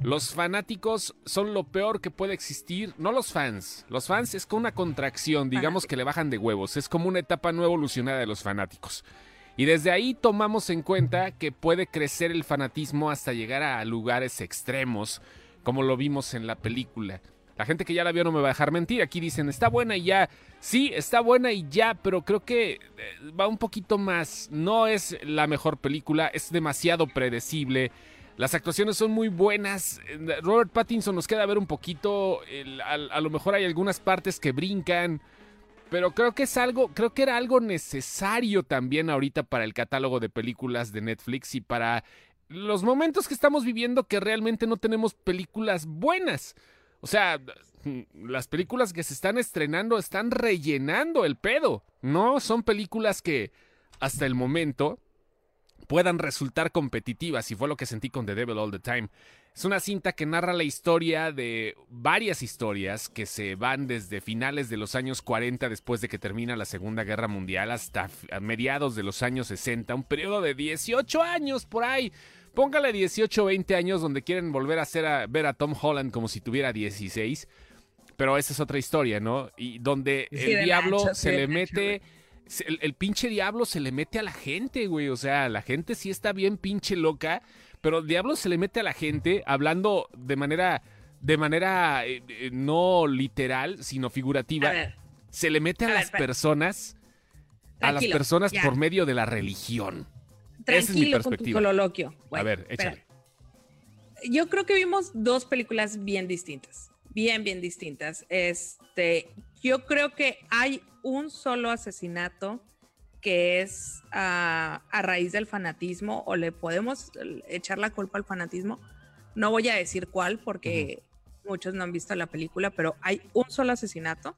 Los fanáticos son lo peor que puede existir, no los fans. Los fans es como una contracción, digamos que le bajan de huevos, es como una etapa no evolucionada de los fanáticos. Y desde ahí tomamos en cuenta que puede crecer el fanatismo hasta llegar a lugares extremos, como lo vimos en la película. La gente que ya la vio no me va a dejar mentir. Aquí dicen, está buena y ya. Sí, está buena y ya, pero creo que eh, va un poquito más. No es la mejor película, es demasiado predecible. Las actuaciones son muy buenas. Robert Pattinson nos queda ver un poquito. a, lo mejor hay algunas partes que brincan. Pero creo que es algo, creo que era algo necesario también ahorita para el catálogo de películas de Netflix y para los momentos que estamos viviendo que realmente no tenemos películas buenas. O sea, las películas que se están estrenando están rellenando el pedo. No son películas que hasta el momento puedan resultar competitivas, y fue lo que sentí con The Devil All the Time. Es una cinta que narra la historia de varias historias que se van desde finales de los años 40 después de que termina la Segunda Guerra Mundial hasta mediados de los años 60, un periodo de 18 años por ahí Póngale 18 o 20 años donde quieren volver a, hacer a ver a Tom Holland como si tuviera 16. Pero esa es otra historia, ¿no? Y donde el diablo se le mete. El, pinche diablo se le mete a la gente, güey. O sea, la gente sí está bien pinche loca. Pero el diablo se le mete a la gente hablando de manera. De manera eh, eh, no literal, sino figurativa. se le mete a, las personas. a las personas por medio de la religión. Tranquilo con tu coloquio. a ver, échale. Yo creo que vimos dos películas bien distintas. Bien, bien distintas. Este, yo creo que hay un solo asesinato que es a raíz del fanatismo o le podemos echar la culpa al fanatismo. No voy a decir cuál porque muchos no han visto la película, pero hay un solo asesinato,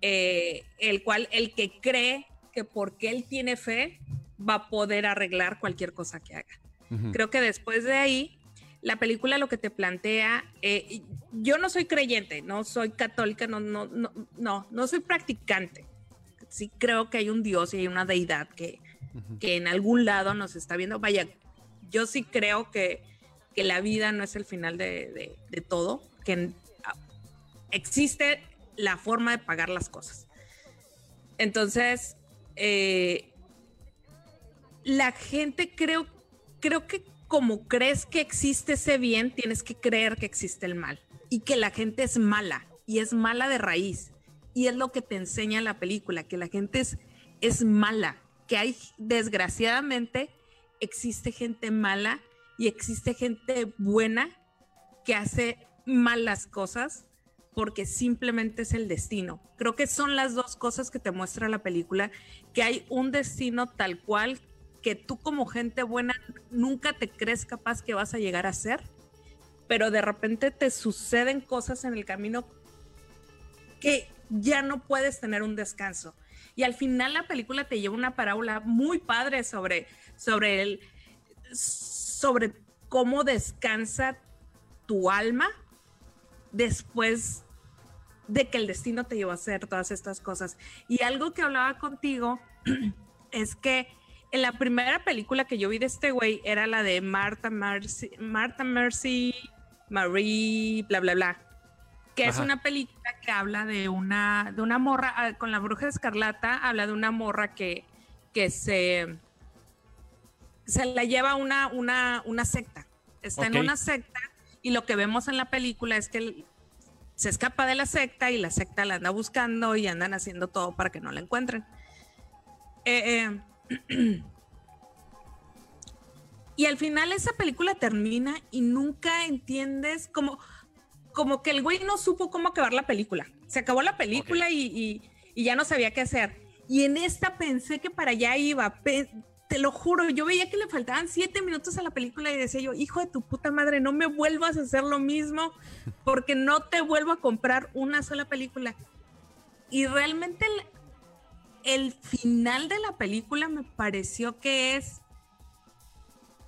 eh, el cual el que cree que porque él tiene fe va a poder arreglar cualquier cosa que haga. Creo que después de ahí, la película lo que te plantea, eh, yo no soy creyente, no soy católica, no, no, no, no, no soy practicante. Sí creo que hay un Dios y hay una deidad que, que en algún lado nos está viendo. Vaya, yo sí creo que, que la vida no es el final de, de, todo, que existe la forma de pagar las cosas. Entonces, eh, la gente creo, creo que como crees que existe ese bien, tienes que creer que existe el mal y que la gente es mala y es mala de raíz. Y es lo que te enseña la película, que la gente es, es mala, que hay, desgraciadamente, existe gente mala y existe gente buena que hace malas cosas porque simplemente es el destino. Creo que son las dos cosas que te muestra la película, que hay un destino tal cual que tú como gente buena nunca te crees capaz que vas a llegar a ser, pero de repente te suceden cosas en el camino que ya no puedes tener un descanso. Y al final la película te lleva una parábola muy padre sobre, sobre, el, sobre cómo descansa tu alma después de que el destino te llevó a hacer todas estas cosas. Y algo que hablaba contigo es que en la primera película que yo vi de este güey era la de Marta Mercy, Marta Mercy, Marie, bla, bla, bla. Que es una película que habla de una, de una morra, ah, con la bruja escarlata, habla de una morra que, que se, se la lleva una, una, una secta. Está en una secta y lo que vemos en la película es que se escapa de la secta y la secta la anda buscando y andan haciendo todo para que no la encuentren. Eh, eh, y al final esa película termina y nunca entiendes como, como que el güey no supo cómo acabar la película. Se acabó la película y, ya no sabía qué hacer. Y en esta pensé que para allá iba. te lo juro, yo veía que le faltaban siete minutos a la película y decía yo, hijo de tu puta madre, no me vuelvas a hacer lo mismo porque no te vuelvo a comprar una sola película. Y realmente el final de la película me pareció que es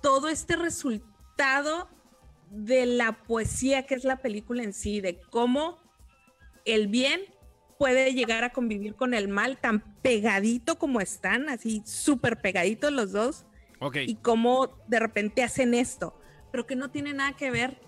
todo este resultado de la poesía que es la película en sí, de cómo el bien puede llegar a convivir con el mal tan pegadito como están, así súper pegaditos los dos. Y cómo de repente hacen esto, pero que no tiene nada que ver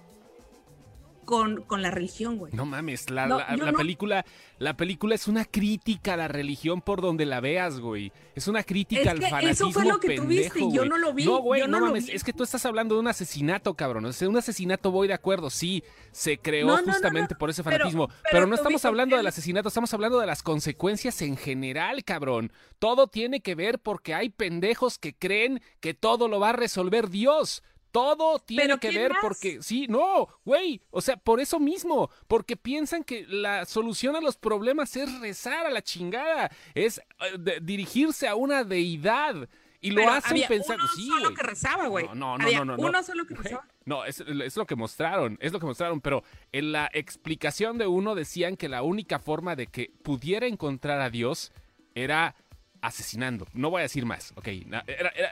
con, con la religión, güey. No mames, la, la, película, la película es una crítica a la religión por donde la veas, güey. Es una crítica al fanatismo Eso fue lo que tuviste y yo no lo vi. No, güey, no, mames, es que tú estás hablando de un asesinato, cabrón. O sea, un asesinato voy de acuerdo, sí, se creó justamente por ese fanatismo. Pero, no estamos hablando del asesinato, estamos hablando de las consecuencias en general, cabrón. Todo tiene que ver porque hay pendejos que creen que todo lo va a resolver Dios. Todo tiene que ver porque, sí, no, güey, o sea, por eso mismo, porque piensan que la solución a los problemas es rezar a la chingada, es eh, dirigirse a una deidad. Y lo hacen pensando. sí, solo que rezaba, güey. No, no, no, no, Uno solo que rezaba. No, es, es, lo que mostraron, es lo que mostraron, pero en la explicación de uno decían que la única forma de que pudiera encontrar a Dios era asesinando. No voy a decir más, ok.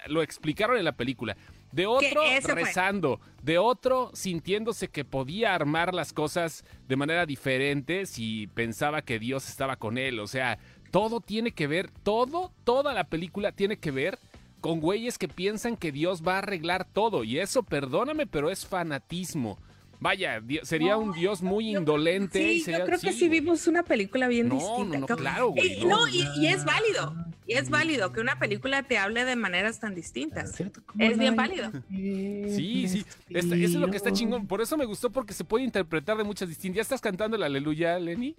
lo explicaron en la película. De otro rezando, de otro sintiéndose que podía armar las cosas de manera diferente si pensaba que Dios estaba con él. O sea, todo tiene que ver, todo, toda la película tiene que ver con güeyes que piensan que Dios va a arreglar todo. Y eso, perdóname, pero es fanatismo. Vaya, sería un dios muy indolente. Sí, yo creo que sí vimos una película bien distinta. No, no, claro, güey. No, y, es válido. Y es válido que una película te hable de maneras tan distintas. Es bien válido. Sí, sí. eso es lo que está chingón. Por eso me gustó, porque se puede interpretar de muchas distintas. ¿Ya estás cantando el aleluya, Lenny?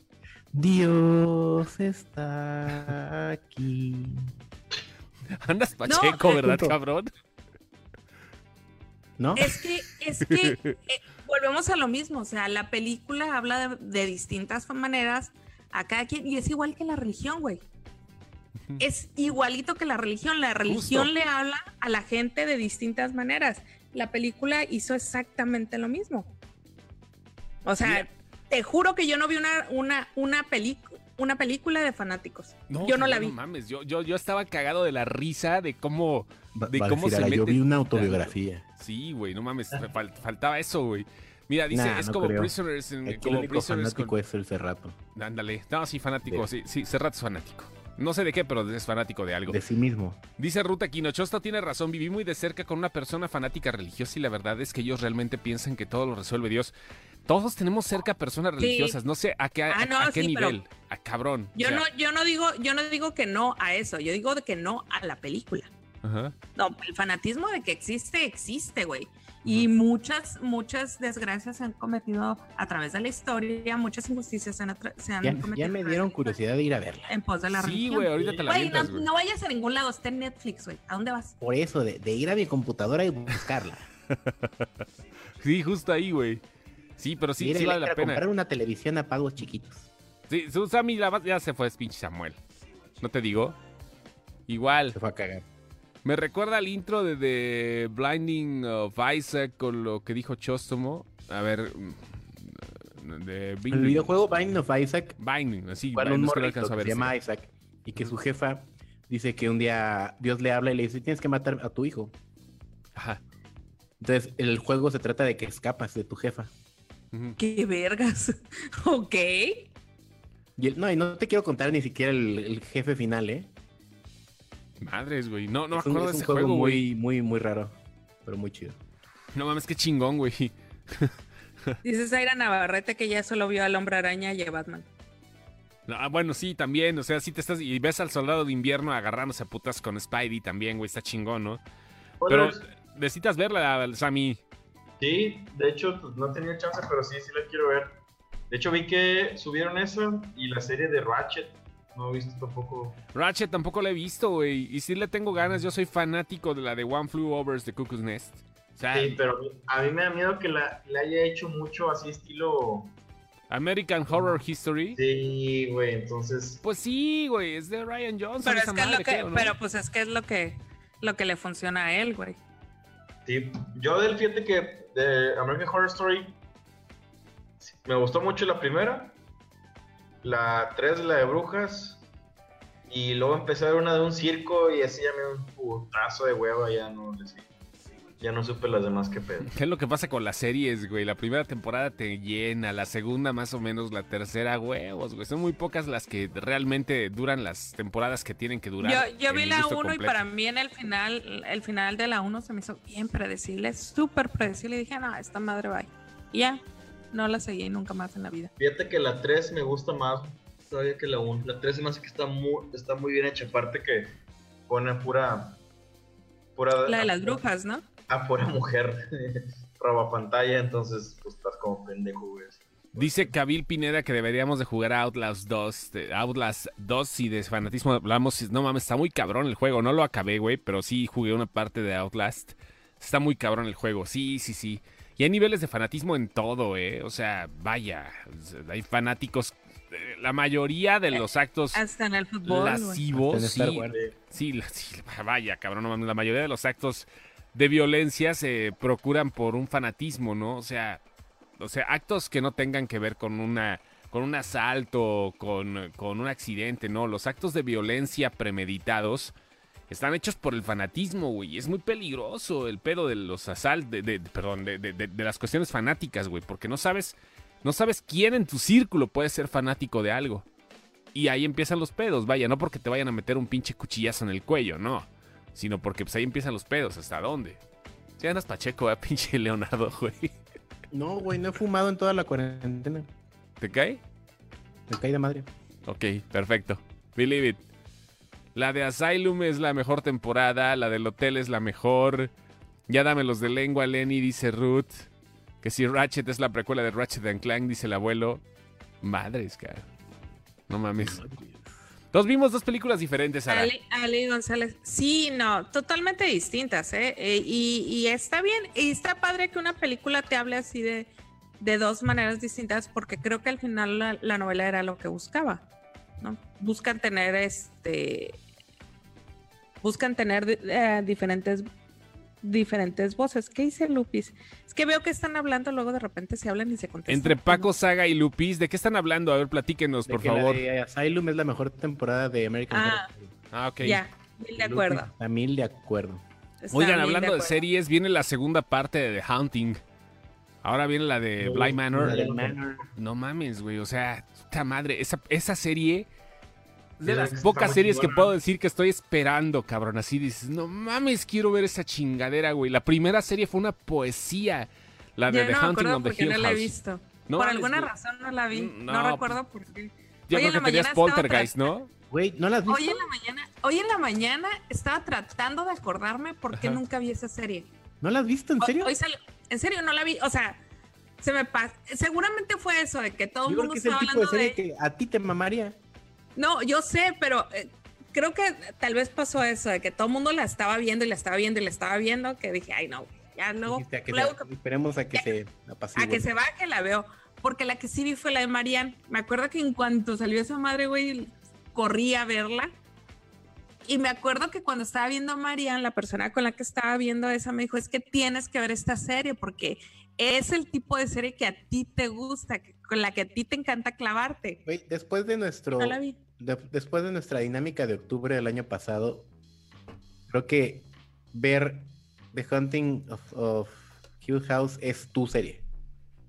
Dios está aquí. Andas pacheco, ¿verdad, cabrón? ¿No? Es que, es que eh, volvemos a lo mismo, o sea, la película habla de, distintas maneras a cada quien y es igual que la religión, güey. Es igualito que la religión, la religión le habla a la gente de distintas maneras. La película hizo exactamente lo mismo. O sea, te juro que yo no vi una, una, una película una película de fanáticos. yo no la vi. No mames, yo, yo, yo estaba cagado de la risa de cómo, de cómo se Yo vi una autobiografía. Sí, güey, no mames, faltaba eso, güey. Mira, dice, es como Prisoners. En, como Prisoners fanático es el Cerrato. Ándale. No, sí, fanático, sí, sí, Cerrato es fanático. No sé de qué, pero es fanático de algo. De sí mismo. Dice Ruta Quinochosta tiene razón. Viví muy de cerca con una persona fanática religiosa y la verdad es que ellos realmente piensan que todo lo resuelve Dios. Todos tenemos cerca personas religiosas, no sé a qué, a, ah, qué nivel, a cabrón. Yo no, yo no digo, yo no digo que no a eso, yo digo de que no a la película. Ajá. No, el fanatismo de que existe, existe, güey. Y muchas, muchas desgracias se han cometido a través de la historia, muchas injusticias se han, cometido. Ya me dieron curiosidad de ir a verla. En pos de la sí, güey, ahorita te la güey, no, no, vayas a ningún lado, está en Netflix, güey. ¿A dónde vas? Por eso, de, de ir a mi computadora y buscarla. sí, justo ahí, güey. Sí, pero sí, sí vale la pena. comprar una televisión a pagos chiquitos. Sí, Sammy ya se fue, pinche Samuel. ¿No te digo? Igual. Se fue a cagar. Me recuerda al intro de The Blinding of Isaac con lo que dijo Chostomo. A ver. Mm, de el videojuego Binding of Isaac. Binding, así. Para un morrito que se llama Isaac. Y que su jefa dice que un día Dios le habla y le dice: Tienes que matar a tu hijo. Ajá. Entonces, el juego se trata de que escapas de tu jefa. ¡Qué vergas! ok. Y no, y no te quiero contar ni siquiera el jefe final, ¿eh? Madres, güey. No, no me acuerdo de ese juego, muy, muy, muy raro. Pero muy chido. No mames, qué chingón, güey. Dice Zaira Navarrete que ya solo vio al hombre araña y a Batman. Ah, bueno, sí, también. O sea, sí te estás. Y ves al soldado de invierno agarrándose a putas con Spidey también, güey. Está chingón, ¿no? Pero necesitas verla, Sammy. Sí, de hecho, pues, no tenía chance, pero sí, sí la quiero ver. De hecho, vi que subieron eso y la serie de Ratchet. No he visto tampoco. Ratchet tampoco la he visto, güey. Y sí le tengo ganas. Yo soy fanático de la de One Flew Over the Cuckoo's Nest. sí, pero a mí me da miedo que la, le haya hecho mucho así estilo... American Horror History. Sí, güey, entonces... Pues sí, güey, es de Ryan Johnson. Pero, es que lo que, pero pues es que es lo que, lo que le funciona a él, güey. Yo del fíjate que de American Horror Story me gustó mucho la primera, la 3 la de brujas, y luego empecé a ver una de un circo y así ya me un putazo de hueva, ya no Ya no supe las demás que pedo. ¿Qué es lo que pasa con las series, güey? La primera temporada te llena, la segunda más o menos, la tercera, huevos, güey. Son muy pocas las que realmente duran las temporadas que tienen que durar. Yo, vi la 1 y para mí en el final, el final de la 1 se me hizo bien predecible, súper predecible. Y dije, no, esta madre va. Y ya, no la seguí nunca más en la vida. Fíjate que la 3 me gusta más todavía que la 1. La 3 se me hace que está muy, está muy bien hecha. Aparte que pone pura. pura la de las brujas, ¿no? A pura mujer. roba pantalla, entonces pues estás como pendejo, güey. Dice Kabil Pineda que deberíamos de jugar a Outlast 2. Outlast 2, y de fanatismo hablamos, no mames, está muy cabrón el juego. No lo acabé, güey, pero sí jugué una parte de Outlast. Está muy cabrón el juego, sí, sí, sí. Y hay niveles de fanatismo en todo, ¿eh? O sea, vaya, hay fanáticos. Eh, la mayoría de los actos Hasta en el fútbol, lascivos, sí, sí, vaya, cabrón, la mayoría de los actos de violencia se procuran por un fanatismo, ¿no? O sea, o sea, actos que no tengan que ver con una con un asalto, con, con un accidente, no, los actos de violencia premeditados están hechos por el fanatismo, güey. Es muy peligroso el pedo de los asaltos, de, perdón, de, de, de, las cuestiones fanáticas, güey. Porque no sabes, no sabes quién en tu círculo puede ser fanático de algo. Y ahí empiezan los pedos, vaya, no porque te vayan a meter un pinche cuchillazo en el cuello, no. Sino porque pues ahí empiezan los pedos, ¿hasta dónde? Si andas pacheco, ¿eh? pinche Leonardo, güey. No, güey, no he fumado en toda la cuarentena. ¿Te cae? Me cae de madre. Ok, perfecto. Believe it. La de Asylum es la mejor temporada, la del hotel es la mejor. Ya dame los de lengua, Lenny, dice Ruth. Que si Ratchet es la precuela de Ratchet and Clank, dice el abuelo. Madres, cara. No mames. Nos vimos dos películas diferentes, Sara. Ale, González. Sí, no, totalmente distintas, ¿eh? eh y, está bien, y está padre que una película te hable así de, de dos maneras distintas, porque creo que al final la, la novela era lo que buscaba. Buscan tener este buscan tener eh, diferentes diferentes voces. ¿Qué dice Lupis? Es que veo que están hablando, luego de repente se hablan y se contestan. Entre Paco Saga y Lupis, ¿de qué están hablando? A ver, platíquenos, por favor. Asylum es la mejor temporada de American Ah, ah ok. Ya, mil de acuerdo. A mil de acuerdo. Oigan, hablando de, series, viene la segunda parte de The Hunting. Ahora viene la de Blind Manor. No mames, güey. O sea, puta madre. Esa, esa serie. De las pocas series que puedo decir que estoy esperando, cabrón. Así dices, no mames, quiero ver esa chingadera, güey. La primera serie fue una poesía. La de The Hunting of the Hill no la he visto. por alguna razón no la vi. Mm, no, recuerdo por qué. Yo creo que tenías Poltergeist, ¿no? Güey, ¿no las Hoy en la mañana, hoy en la mañana estaba tratando de acordarme por qué nunca vi esa serie. ¿No la has visto? ¿En serio? Hoy en serio, no la vi. O sea, se me pasa. Seguramente fue eso, de que todo el mundo estaba hablando de, serie que a ti te mamaría. No, yo sé, pero eh, creo que tal vez pasó eso, de que todo el mundo la estaba viendo y la estaba viendo y la estaba viendo, que dije, ay, no, ya luego. esperemos a que se A que se baje, la veo. Porque la que sí vi fue la de Marianne. Me acuerdo que en cuanto salió esa madre, güey, corrí a verla. Y me acuerdo que cuando estaba viendo a Marianne, la persona con la que estaba viendo esa me dijo, es que tienes que ver esta serie porque es el tipo de serie que a ti te gusta, con la que a ti te encanta clavarte. después de nuestro después de nuestra dinámica de octubre del año pasado, creo que ver The Hunting of, of Hill House es tu serie.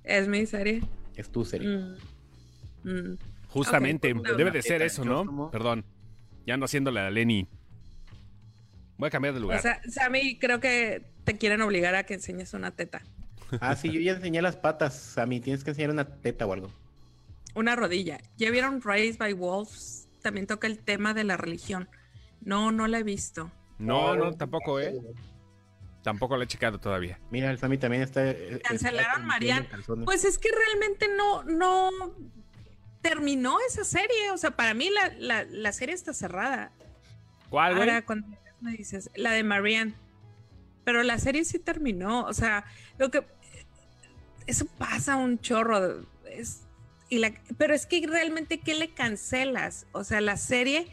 Es mi serie. Es tu serie. Mm. Mm. Justamente, debe de ser eso, ¿no? Perdón. Ya ando haciéndole a Lenny. Voy a cambiar de lugar. O sea, Sammy, creo que te quieren obligar a que enseñes una teta. Ah, sí, yo ya enseñé las patas. Sammy, tienes que enseñar una teta o algo. Una rodilla. ¿Ya vieron Raised by Wolves? También toca el tema de la religión. No, no la he visto. No, no, tampoco, ¿eh? Tampoco la he checado todavía. Mira, el Sammy también está. Eh, Cancelaron Marian. Pues es que realmente no, no terminó esa serie. O sea, para mí la, la, serie está cerrada. ¿Cuál, güey? Ahora, cuando me dices, la de Marianne. Pero la serie sí terminó. O sea, lo que. Eso pasa un chorro. Es, y la, pero es que realmente, ¿qué le cancelas? O sea, la serie,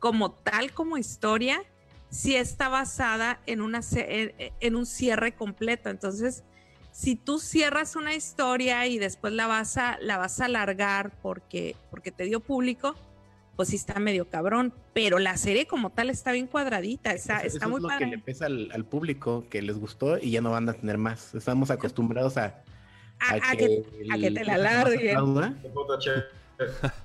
como tal, como historia, sí está basada en, una, en un cierre completo. Entonces, si tú cierras una historia y después la vas a, la vas a alargar porque, porque te dio público, pues sí está medio cabrón. Pero la serie como tal está bien cuadradita, está, está muy es lo que le pesa al, público que les gustó y ya no van a tener más. Estamos acostumbrados a, a, que, te la alarguen.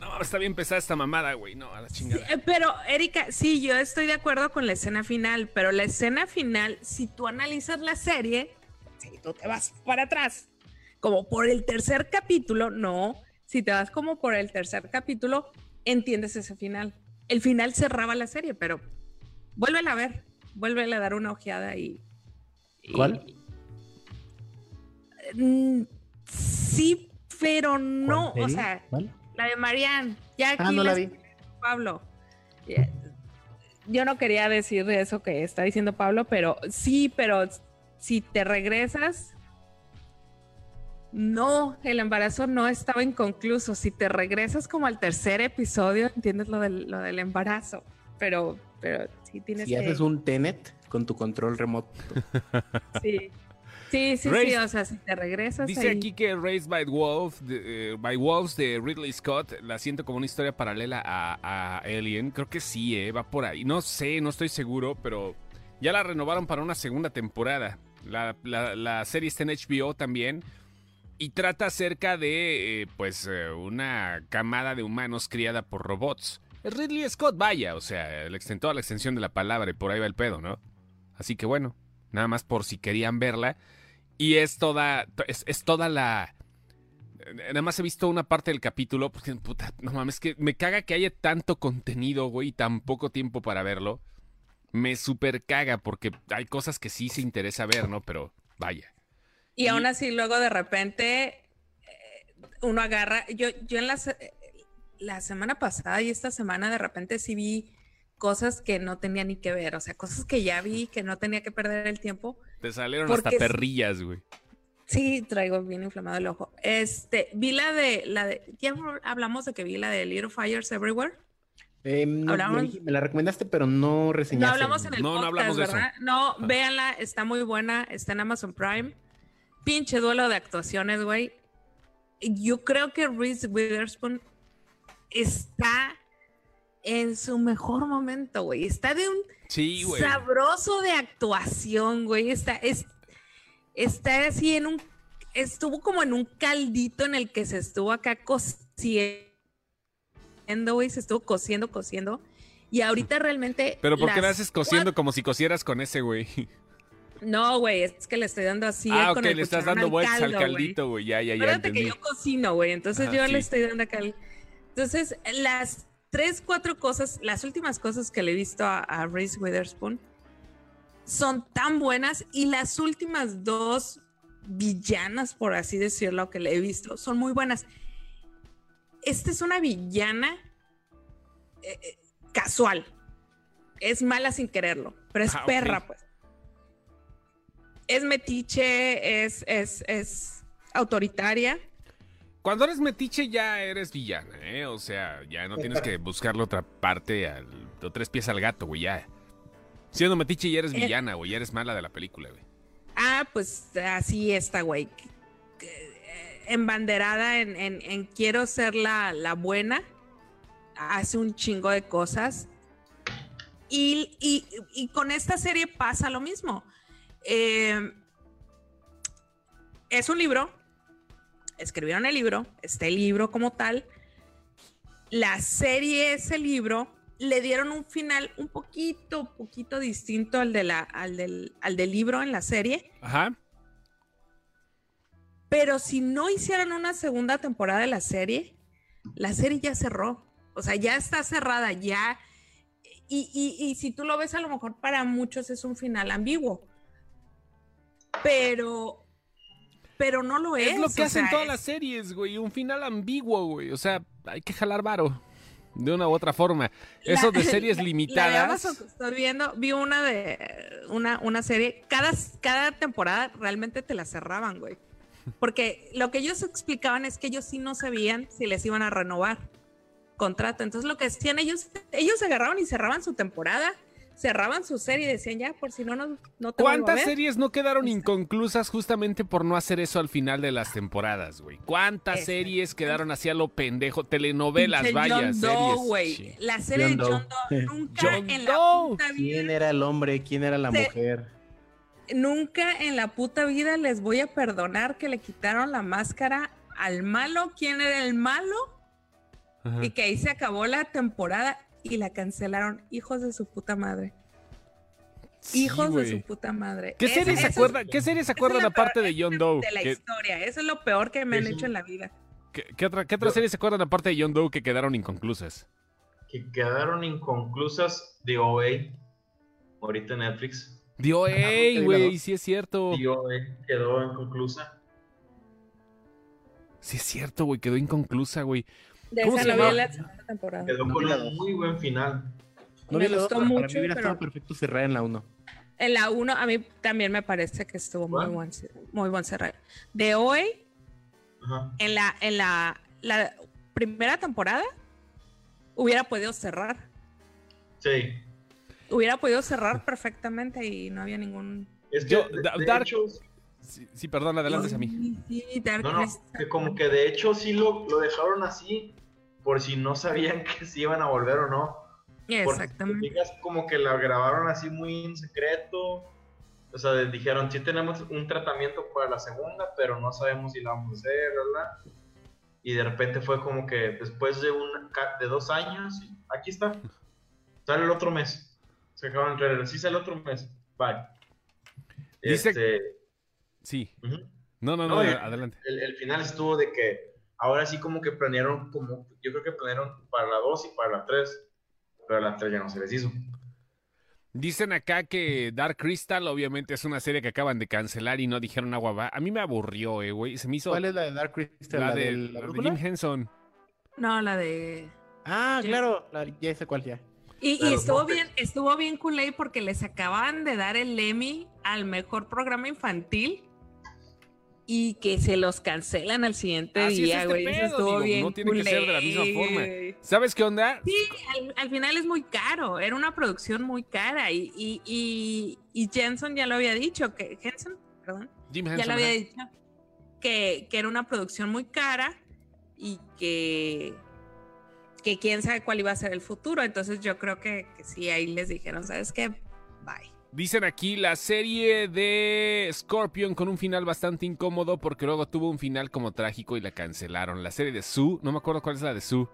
No, está bien pesada esta mamada, güey. No, a la chingada. Eh, pero, Erika, sí, yo estoy de acuerdo con la escena final, pero la escena final, si tú analizas la serie, si tú te vas para atrás, como por el tercer capítulo, no. Si te vas como por el tercer capítulo, entiendes ese final. El final cerraba la serie, pero vuélvela a ver, vuélvela a dar una ojeada y. ¿Cuál? Mm, sí, pero no. O sea, la de Marianne. Ya ah, aquí no la vi. Pablo. Yo no quería decir eso que está diciendo Pablo, pero sí, pero si te regresas, no, el embarazo no estaba inconcluso. Si te regresas como al tercer episodio, entiendes lo del, lo del embarazo. Pero, pero sí tienes si haces un Tenet con tu control remoto. Sí. Sí, sí, sí, o sea, si te regresas. Dice aquí que Raised by, Wolf, eh, by Wolves de Ridley Scott la siento como una historia paralela a, Alien. Creo que sí, eh, va por ahí. No sé, no estoy seguro, pero ya la renovaron para una segunda temporada. La, serie está en HBO también. Y trata acerca de, eh, pues, eh, una camada de humanos criada por robots. Ridley Scott, vaya, o sea, el toda la extensión de la palabra y por ahí va el pedo, ¿no? Así que bueno, nada más por si querían verla. Y es toda, es, toda la... Nada más he visto una parte del capítulo, porque puta, no mames, que me caga que haya tanto contenido, güey, y tan poco tiempo para verlo. Me super caga, porque hay cosas que sí se interesa ver, ¿no? Pero vaya. Y, aún así, luego de repente, eh, uno agarra. Yo, yo en la, la semana pasada y esta semana, de repente sí vi cosas que no tenía ni que ver, o sea, cosas que ya vi, que no tenía que perder el tiempo. Te salieron hasta perrillas, güey. Sí, traigo bien inflamado el ojo. Este, vi la de, la de, ya hablamos de que vi la de Little Fires Everywhere. Eh, me, la recomendaste, pero no reseñaste. No hablamos en el no, podcast, no hablamos de ¿verdad? Eso. No, véanla, está muy buena, está en Amazon Prime. Pinche duelo de actuaciones, güey. Yo creo que Reese Witherspoon está en su mejor momento, güey. Está de un sabroso de actuación, güey. Está, es, está así en un. Estuvo como en un caldito en el que se estuvo acá cociendo, güey. Se estuvo cociendo, cociendo. Y ahorita realmente. Pero ¿por qué me haces cociendo como si cocieras con ese, güey? No, güey, es que le estoy dando así. Ah, ok, le estás dando vueltas al caldito, güey. Ya, ya, ya. Fíjate que yo cocino, güey. Entonces yo le estoy dando acá. Entonces, las tres, cuatro cosas, las últimas cosas que le he visto a, Reese Witherspoon son tan buenas y las últimas dos villanas, por así decirlo, que le he visto, son muy buenas. Esta es una villana eh, eh, casual. Es mala sin quererlo, pero es ah, perra, pues. Es metiche, es, es, es autoritaria cuando eres metiche ya eres villana, ¿eh? O sea, ya no tienes que buscarle otra parte, al, o tres pies al gato, güey, ya. Siendo metiche ya eres eh. villana, güey, ya eres mala de la película, güey. Ah, pues así está, güey. Embanderada en, en, quiero ser la, la, buena. Hace un chingo de cosas. Y, y, y con esta serie pasa lo mismo. Eh, es un libro, escribieron el libro, este libro como tal, la serie, ese libro, le dieron un final un poquito, poquito distinto al, de la, al, del, al del libro en la serie. Ajá. Pero si no hicieran una segunda temporada de la serie, la serie ya cerró. O sea, ya está cerrada, ya, y, y, si tú lo ves, a lo mejor para muchos es un final ambiguo. Pero, pero no lo es. Es lo que hacen todas las series, güey. Un final ambiguo, güey. O sea, hay que jalar varo. De una u otra forma. Eso de series limitadas. estoy viendo, vi una de una, una serie. Cada, cada temporada realmente te la cerraban, güey. Porque lo que ellos explicaban es que ellos sí no sabían si les iban a renovar contrato. Entonces lo que hacían ellos, ellos agarraban y cerraban su temporada, cerraban su serie y decían ya, por si no, no, no te ¿Cuántas series no quedaron inconclusas justamente por no hacer eso al final de las temporadas, güey? ¿Cuántas series quedaron así a lo pendejo? Telenovelas, vaya, series. La serie de John Doe nunca en la puta vida. ¿Quién era el hombre? ¿Quién era la mujer? Nunca en la puta vida les voy a perdonar que le quitaron la máscara al malo. ¿Quién era el malo? y que ahí se acabó la temporada y la cancelaron. Hijos de su puta madre. Hijos de su puta madre. ¿Qué series se acuerdan, ¿qué series se acuerdan aparte de John Doe? De la historia, eso es lo peor que me han hecho en la vida. ¿Qué, otra, qué otra serie se acuerdan aparte de John Doe que quedaron inconclusas? Que quedaron inconclusas de OA, ahorita Netflix. The OA, güey, sí es cierto. The OA quedó inconclusa. Sí es cierto, güey, quedó inconclusa, güey. De esa no vi la segunda temporada. Quedó con un muy buen final. No me gustó mucho. Para mí hubiera estado perfecto cerrar en la 1. En la 1 a mí también me parece que estuvo muy buen, muy buen cerrar. De hoy, en, la, en la, la primera temporada, hubiera podido cerrar. Sí. Hubiera podido cerrar perfectamente y no había ningún... Es que, Yo, de, hecho, Sí, perdón, adelante a mí. no, no, que como que de hecho sí lo, lo, dejaron así, por si no sabían que si iban a volver o no. Exactamente. Porque, como que la grabaron así muy en secreto. O sea, dijeron, sí tenemos un tratamiento para la segunda, pero no sabemos si la vamos a hacer, ¿verdad? Y de repente fue como que después de, un, de dos años, aquí está, sale el otro mes. Se acaban de trailer, sí sale el otro mes. Bye. Dice, este, Sí. No, no, no, adelante. El, final estuvo de que ahora sí como que planearon, como yo creo que planearon para la 2 y para la 3, pero la 3 ya no se les hizo. Dicen acá que Dark Crystal obviamente es una serie que acaban de cancelar y no dijeron agua va. A mí me aburrió, eh, güey. Se me hizo... ¿Cuál es la de Dark Crystal? La, de, Jim Henson. No, la de... Ah, claro, ya sé cuál ya. Y, estuvo bien, estuvo bien cool porque les acaban de dar el Emmy al mejor programa infantil y que se los cancelan al siguiente día, este güey. estuvo bien no tiene que ser de la misma forma. ¿Sabes qué onda? Sí, al, final es muy caro. Era una producción muy cara. Y, y, y, Jensen ya lo había dicho, que Henson, perdón. Jim ya lo había dicho que, que, era una producción muy cara y que, que quién sabe cuál iba a ser el futuro. Entonces yo creo que, que sí, ahí les dijeron, ¿sabes qué? Dicen aquí la serie de Scorpion con un final bastante incómodo porque luego tuvo un final como trágico y la cancelaron. La serie de Sue, no me acuerdo cuál es la de Sue.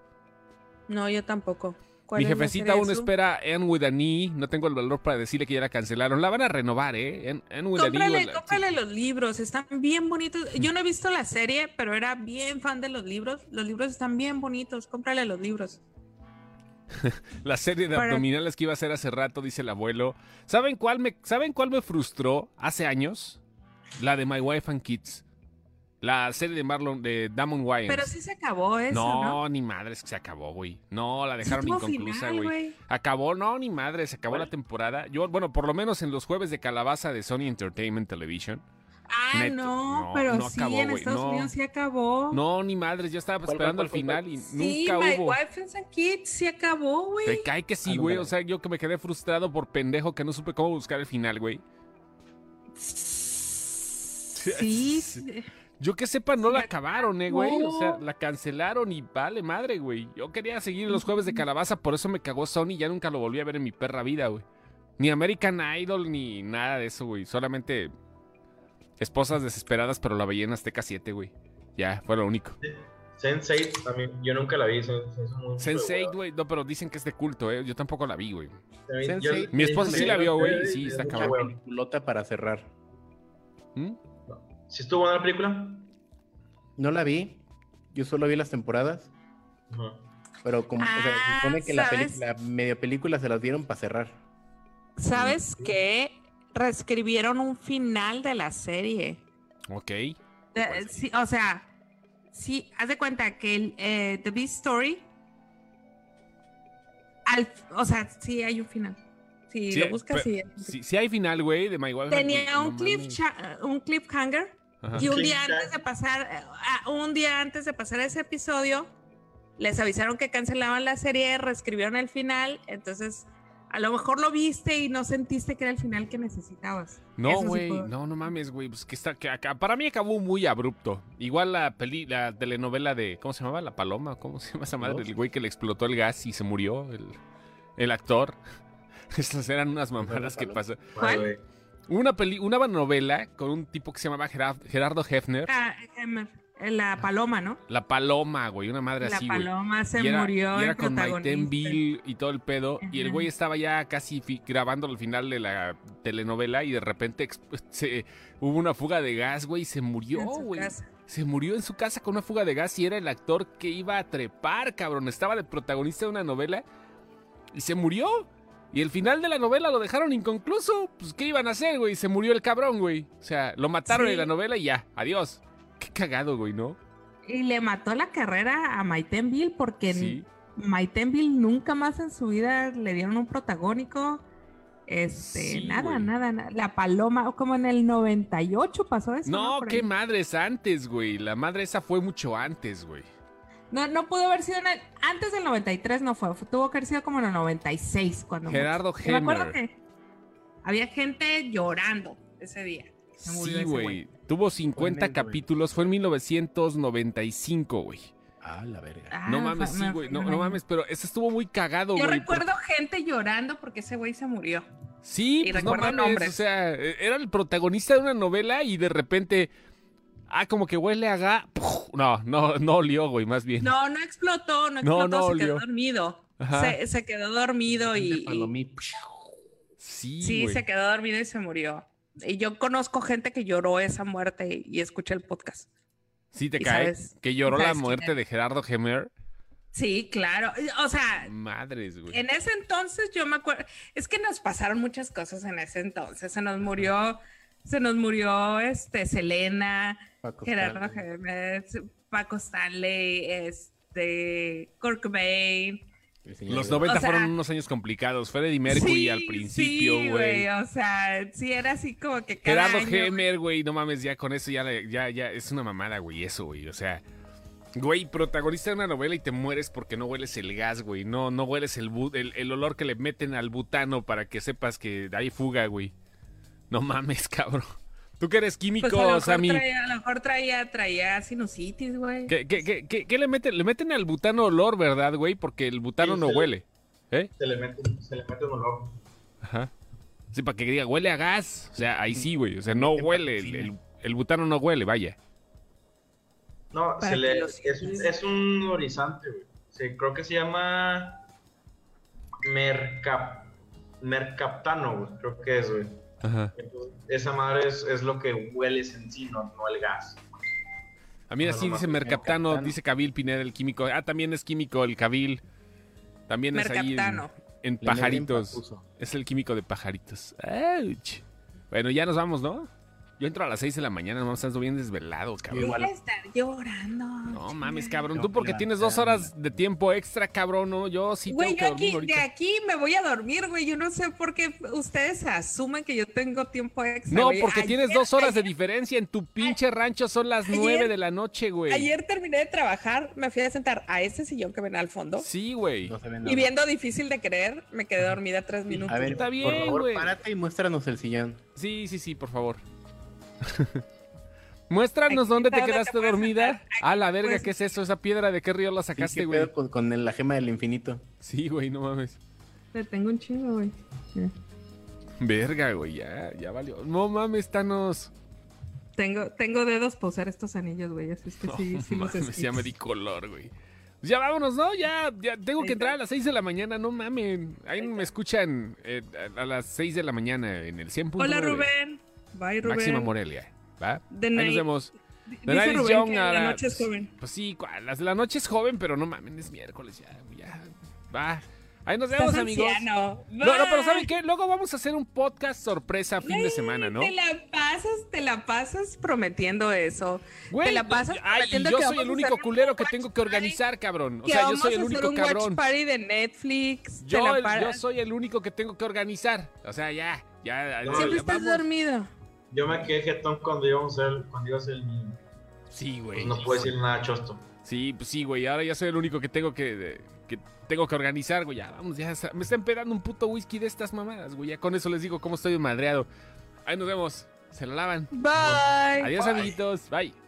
No, yo tampoco. Mi jefecita aún espera En With an E. No tengo el valor para decirle que ya la cancelaron. La van a renovar, ¿eh? En, en with cómprale, cómprale los libros, están bien bonitos. Yo no he visto la serie, pero era bien fan de los libros. Los libros están bien bonitos. Cómprale los libros. la serie de abdominales que iba a hacer hace rato, dice el abuelo. ¿Saben cuál me, ¿saben cuál me frustró hace años? La de My Wife and Kids. La serie de Marlon, de Damon Wayans. Pero sí se acabó eso, ¿no? ni madres que se acabó, güey. No, la dejaron inconclusa, güey. Acabó, no, ni madre, se acabó la temporada. Yo, bueno, por lo menos en los jueves de calabaza de Sony Entertainment Television Ah, no, pero sí, en Estados Unidos sí acabó. No, ni madres, yo estaba esperando al final y sí, nunca my hubo. Wife and Kids sí acabó, güey. Te cae que sí, ah, güey. O sea, yo que me quedé frustrado por pendejo que no supe cómo buscar el final, güey. Sí. Yo que sepa, no la acabaron, eh, güey. O sea, la cancelaron y vale madre, güey. Yo quería seguir los jueves de calabaza, por eso me cagó Sony y ya nunca lo volví a ver en mi perra vida, güey. Ni American Idol, ni nada de eso, güey. Solamente Esposas desesperadas, pero la veía en Azteca 7, güey. Ya, fue lo único. Sense8 también, yo nunca la vi. Sense8, güey, no, pero dicen que es de culto, ¿eh? Yo tampoco la vi, güey. Mi esposa sí la vio, güey, sí, está cabrón. peliculota para cerrar. ¿Mm? ¿Sí estuvo buena la película? No la vi, yo solo vi las temporadas. Pero como, se Ah, supone que la, ¿sabes? la medio película se las dieron para cerrar. ¿Sabes qué? Reescribieron un final de la serie. Ok. Sí, o sea, sí, haz de cuenta que el, eh, The Beast Story. Al, o sea, sí hay un final. Si Sí, lo buscas, sí. Si, si hay final, güey, de My Wife. Tenía no un, cliffhanger Ajá. y un día antes de pasar, ah, un día antes de pasar ese episodio, les avisaron que cancelaban la serie, reescribieron el final, entonces a lo mejor lo viste y no sentiste que era el final que necesitabas. No, sí güey, no, no mames, güey. Pues que está, que acá- para mí acabó muy abrupto. Igual la peli, la telenovela de, ¿cómo se llamaba? La Paloma, ¿cómo se llama esa madre? El güey que le explotó el gas y se murió, el, el actor. Estas eran unas mamadas que pasó. ¿Cuál? Una peli, una novela con un tipo que se llamaba Gerard- Gerardo Hefner. Ah, em, la paloma, ¿no? La Paloma, güey, una madre La así, güey. paloma se y era, murió. y era el con Maiten. Bill y todo el pedo. Y el güey estaba ya casi grabando el final de la telenovela y de repente se, hubo una fuga de gas, güey, y se murió, en su güey. casa. Se murió en su casa con una fuga de gas y era el actor que iba a trepar, cabrón. Estaba de protagonista de una novela y se murió. Y el final de la novela lo dejaron inconcluso. Pues, ¿qué iban a hacer, güey? Se murió el cabrón, güey. O sea, lo mataron Sí. en la novela y ya. Adiós. Qué cagado, güey, ¿no? Y le mató la carrera a Maiten Bill porque Sí. Maiten Bill nunca más en su vida le dieron un protagónico. Este, Sí, nada, nada, nada. La paloma, como en el 98 pasó eso. No, qué madres antes, güey. La madre esa fue mucho antes, güey. No, no pudo haber sido en el- antes del 93, no fue. Tuvo que haber sido como en el 96 cuando. Gerardo. Y Me acuerdo Hemmer. que había gente llorando ese día. Se murió Sí, güey. Tuvo 50 Fue en el capítulos. Fue en 1995, güey. Ah, la verga. Ah, no mames, sí, güey. No, me- no mames, pero ese estuvo muy cagado, Yo güey. recuerdo gente llorando porque ese güey se murió. Sí, Y pues no mames, nombres. o sea, eh, era el protagonista de una novela y de repente, ah, como que huele a ga... No, no, no olió, güey, más bien. No, no explotó, no explotó, no se quedó dormido. Se, se quedó dormido y. Sí, sí, güey. se quedó dormido y se murió. Y yo conozco gente que lloró esa muerte y, y escuché el podcast. Sí te y cae. sabes- que lloró la muerte de Gerardo Gemer. Sí, claro. O sea, Madres, güey. en ese entonces yo me acuerdo, es que nos pasaron muchas cosas en ese entonces. Se nos murió, se nos murió este Selena, Paco Gerardo Stanley. Gemes, Paco Stanley, este Kurt Cobain. Los de- 90 O sea- fueron unos años complicados. Freddie Mercury Sí, al principio, sí, güey. O sea, sí era así como que cada Gerardo año, Gemer, güey, no mames, ya con eso ya, ya, ya es una mamada, güey, eso, güey. O sea, güey, protagonista de una novela y te mueres porque no hueles el gas, güey. No, no hueles el, el olor que le meten al butano para que sepas que hay fuga, güey. No mames, cabrón. Tú que eres químico, Pues a lo mejor Sammy. traía, a lo mejor traía, traía sinusitis, güey. ¿Qué, qué, qué, qué- qué le meten? Le meten al butano olor, ¿verdad, güey? Porque el butano Sí, no se le- huele. ¿Eh? Se le mete, se le mete un olor. Ajá. Sí, para que diga, huele a gas. O sea, ahí sí, güey. O sea, no huele. El, el- el butano no huele, vaya. No, se le, es, un, es un horizonte, güey. Sí, creo que se llama Mercap, Mercaptano, güey. Creo que es, güey. Ajá. Entonces, esa madre es, es lo que hueles en sí, no, no el gas. A mí No, así no, dice no, Mercaptano, Mercaptano. dice Cabil Pineda, el químico. Ah, también es químico el Cabil. También es ahí en, pajaritos. Es el químico de pajaritos. Ouch. Bueno, ya nos vamos, ¿no? Yo entro a las 6 de la mañana, no estás bien desvelado, cabrón. Igual. Voy a estar llorando. No mames, cabrón. Tú que porque tienes dos horas de tiempo extra, cabrón, ¿no? Yo sí Güey, tengo yo que dormir aquí, de aquí me voy a dormir, güey. Yo no sé por qué ustedes asumen que yo tengo tiempo extra. No, güey. porque tienes dos horas de diferencia. En tu pinche rancho son las ayer- nueve de la noche, güey. Ayer terminé de trabajar, me fui a sentar a ese sillón que ven al fondo. Sí, güey. No Y viendo difícil de creer, me quedé dormida tres minutos. A ver, Está por bien, favor, güey. párate y muéstranos el sillón. Sí, sí, sí, por favor. Muéstranos dónde te quedaste te dormida. Ah, la verga, ¿qué es eso? ¿Esa piedra de qué río la sacaste, ¿qué güey? con, la gema del infinito. Sí, güey, no mames. Te tengo un chingo, güey. Verga, güey, ya, ya valió. No mames, Thanos. Tengo, tengo dedos para usar estos anillos, güey. Así es que No sí, sí los ya me di color, güey. Pues ya vámonos, ¿no? Ya, ya tengo que entrar a las 6 de la mañana, no mamen. Ahí me escuchan eh, a a las 6 de la mañana en el 100.9. Hola, Rubén. Bye, Rubén. Máxima Morelia, ¿va? De Ahí nos vemos. Night is Young. La noche es joven. Pues sí, la noche es joven, pero no mames, es miércoles ya. ya va. Ahí nos vemos, amigos. No, no, pero ¿saben qué? Luego vamos a hacer un podcast sorpresa fin de semana, ¿no? Te la pasas, te la pasas prometiendo eso. te la pasas prometiendo ay, yo soy el único culero que tengo que organizar, cabrón. O sea, yo soy el único un cabrón. Watch party de Netflix. Yo, yo soy el único que tengo que organizar. O sea, ya, ya. Siempre estás dormido. Yo me quedé jetón cuando íbamos a ser, cuando iba a ser el niño. Sí, güey. Pues no puedo decir nada chosto. Sí, pues sí, güey. Ahora ya soy el único que tengo que que tengo que organizar, güey. Ya, vamos, ya me está empedando un puto whisky de estas mamadas, güey. Ya con eso les digo cómo estoy madreado. Ahí nos vemos. Se lo lavan. Bye. Adiós, amiguitos. Bye.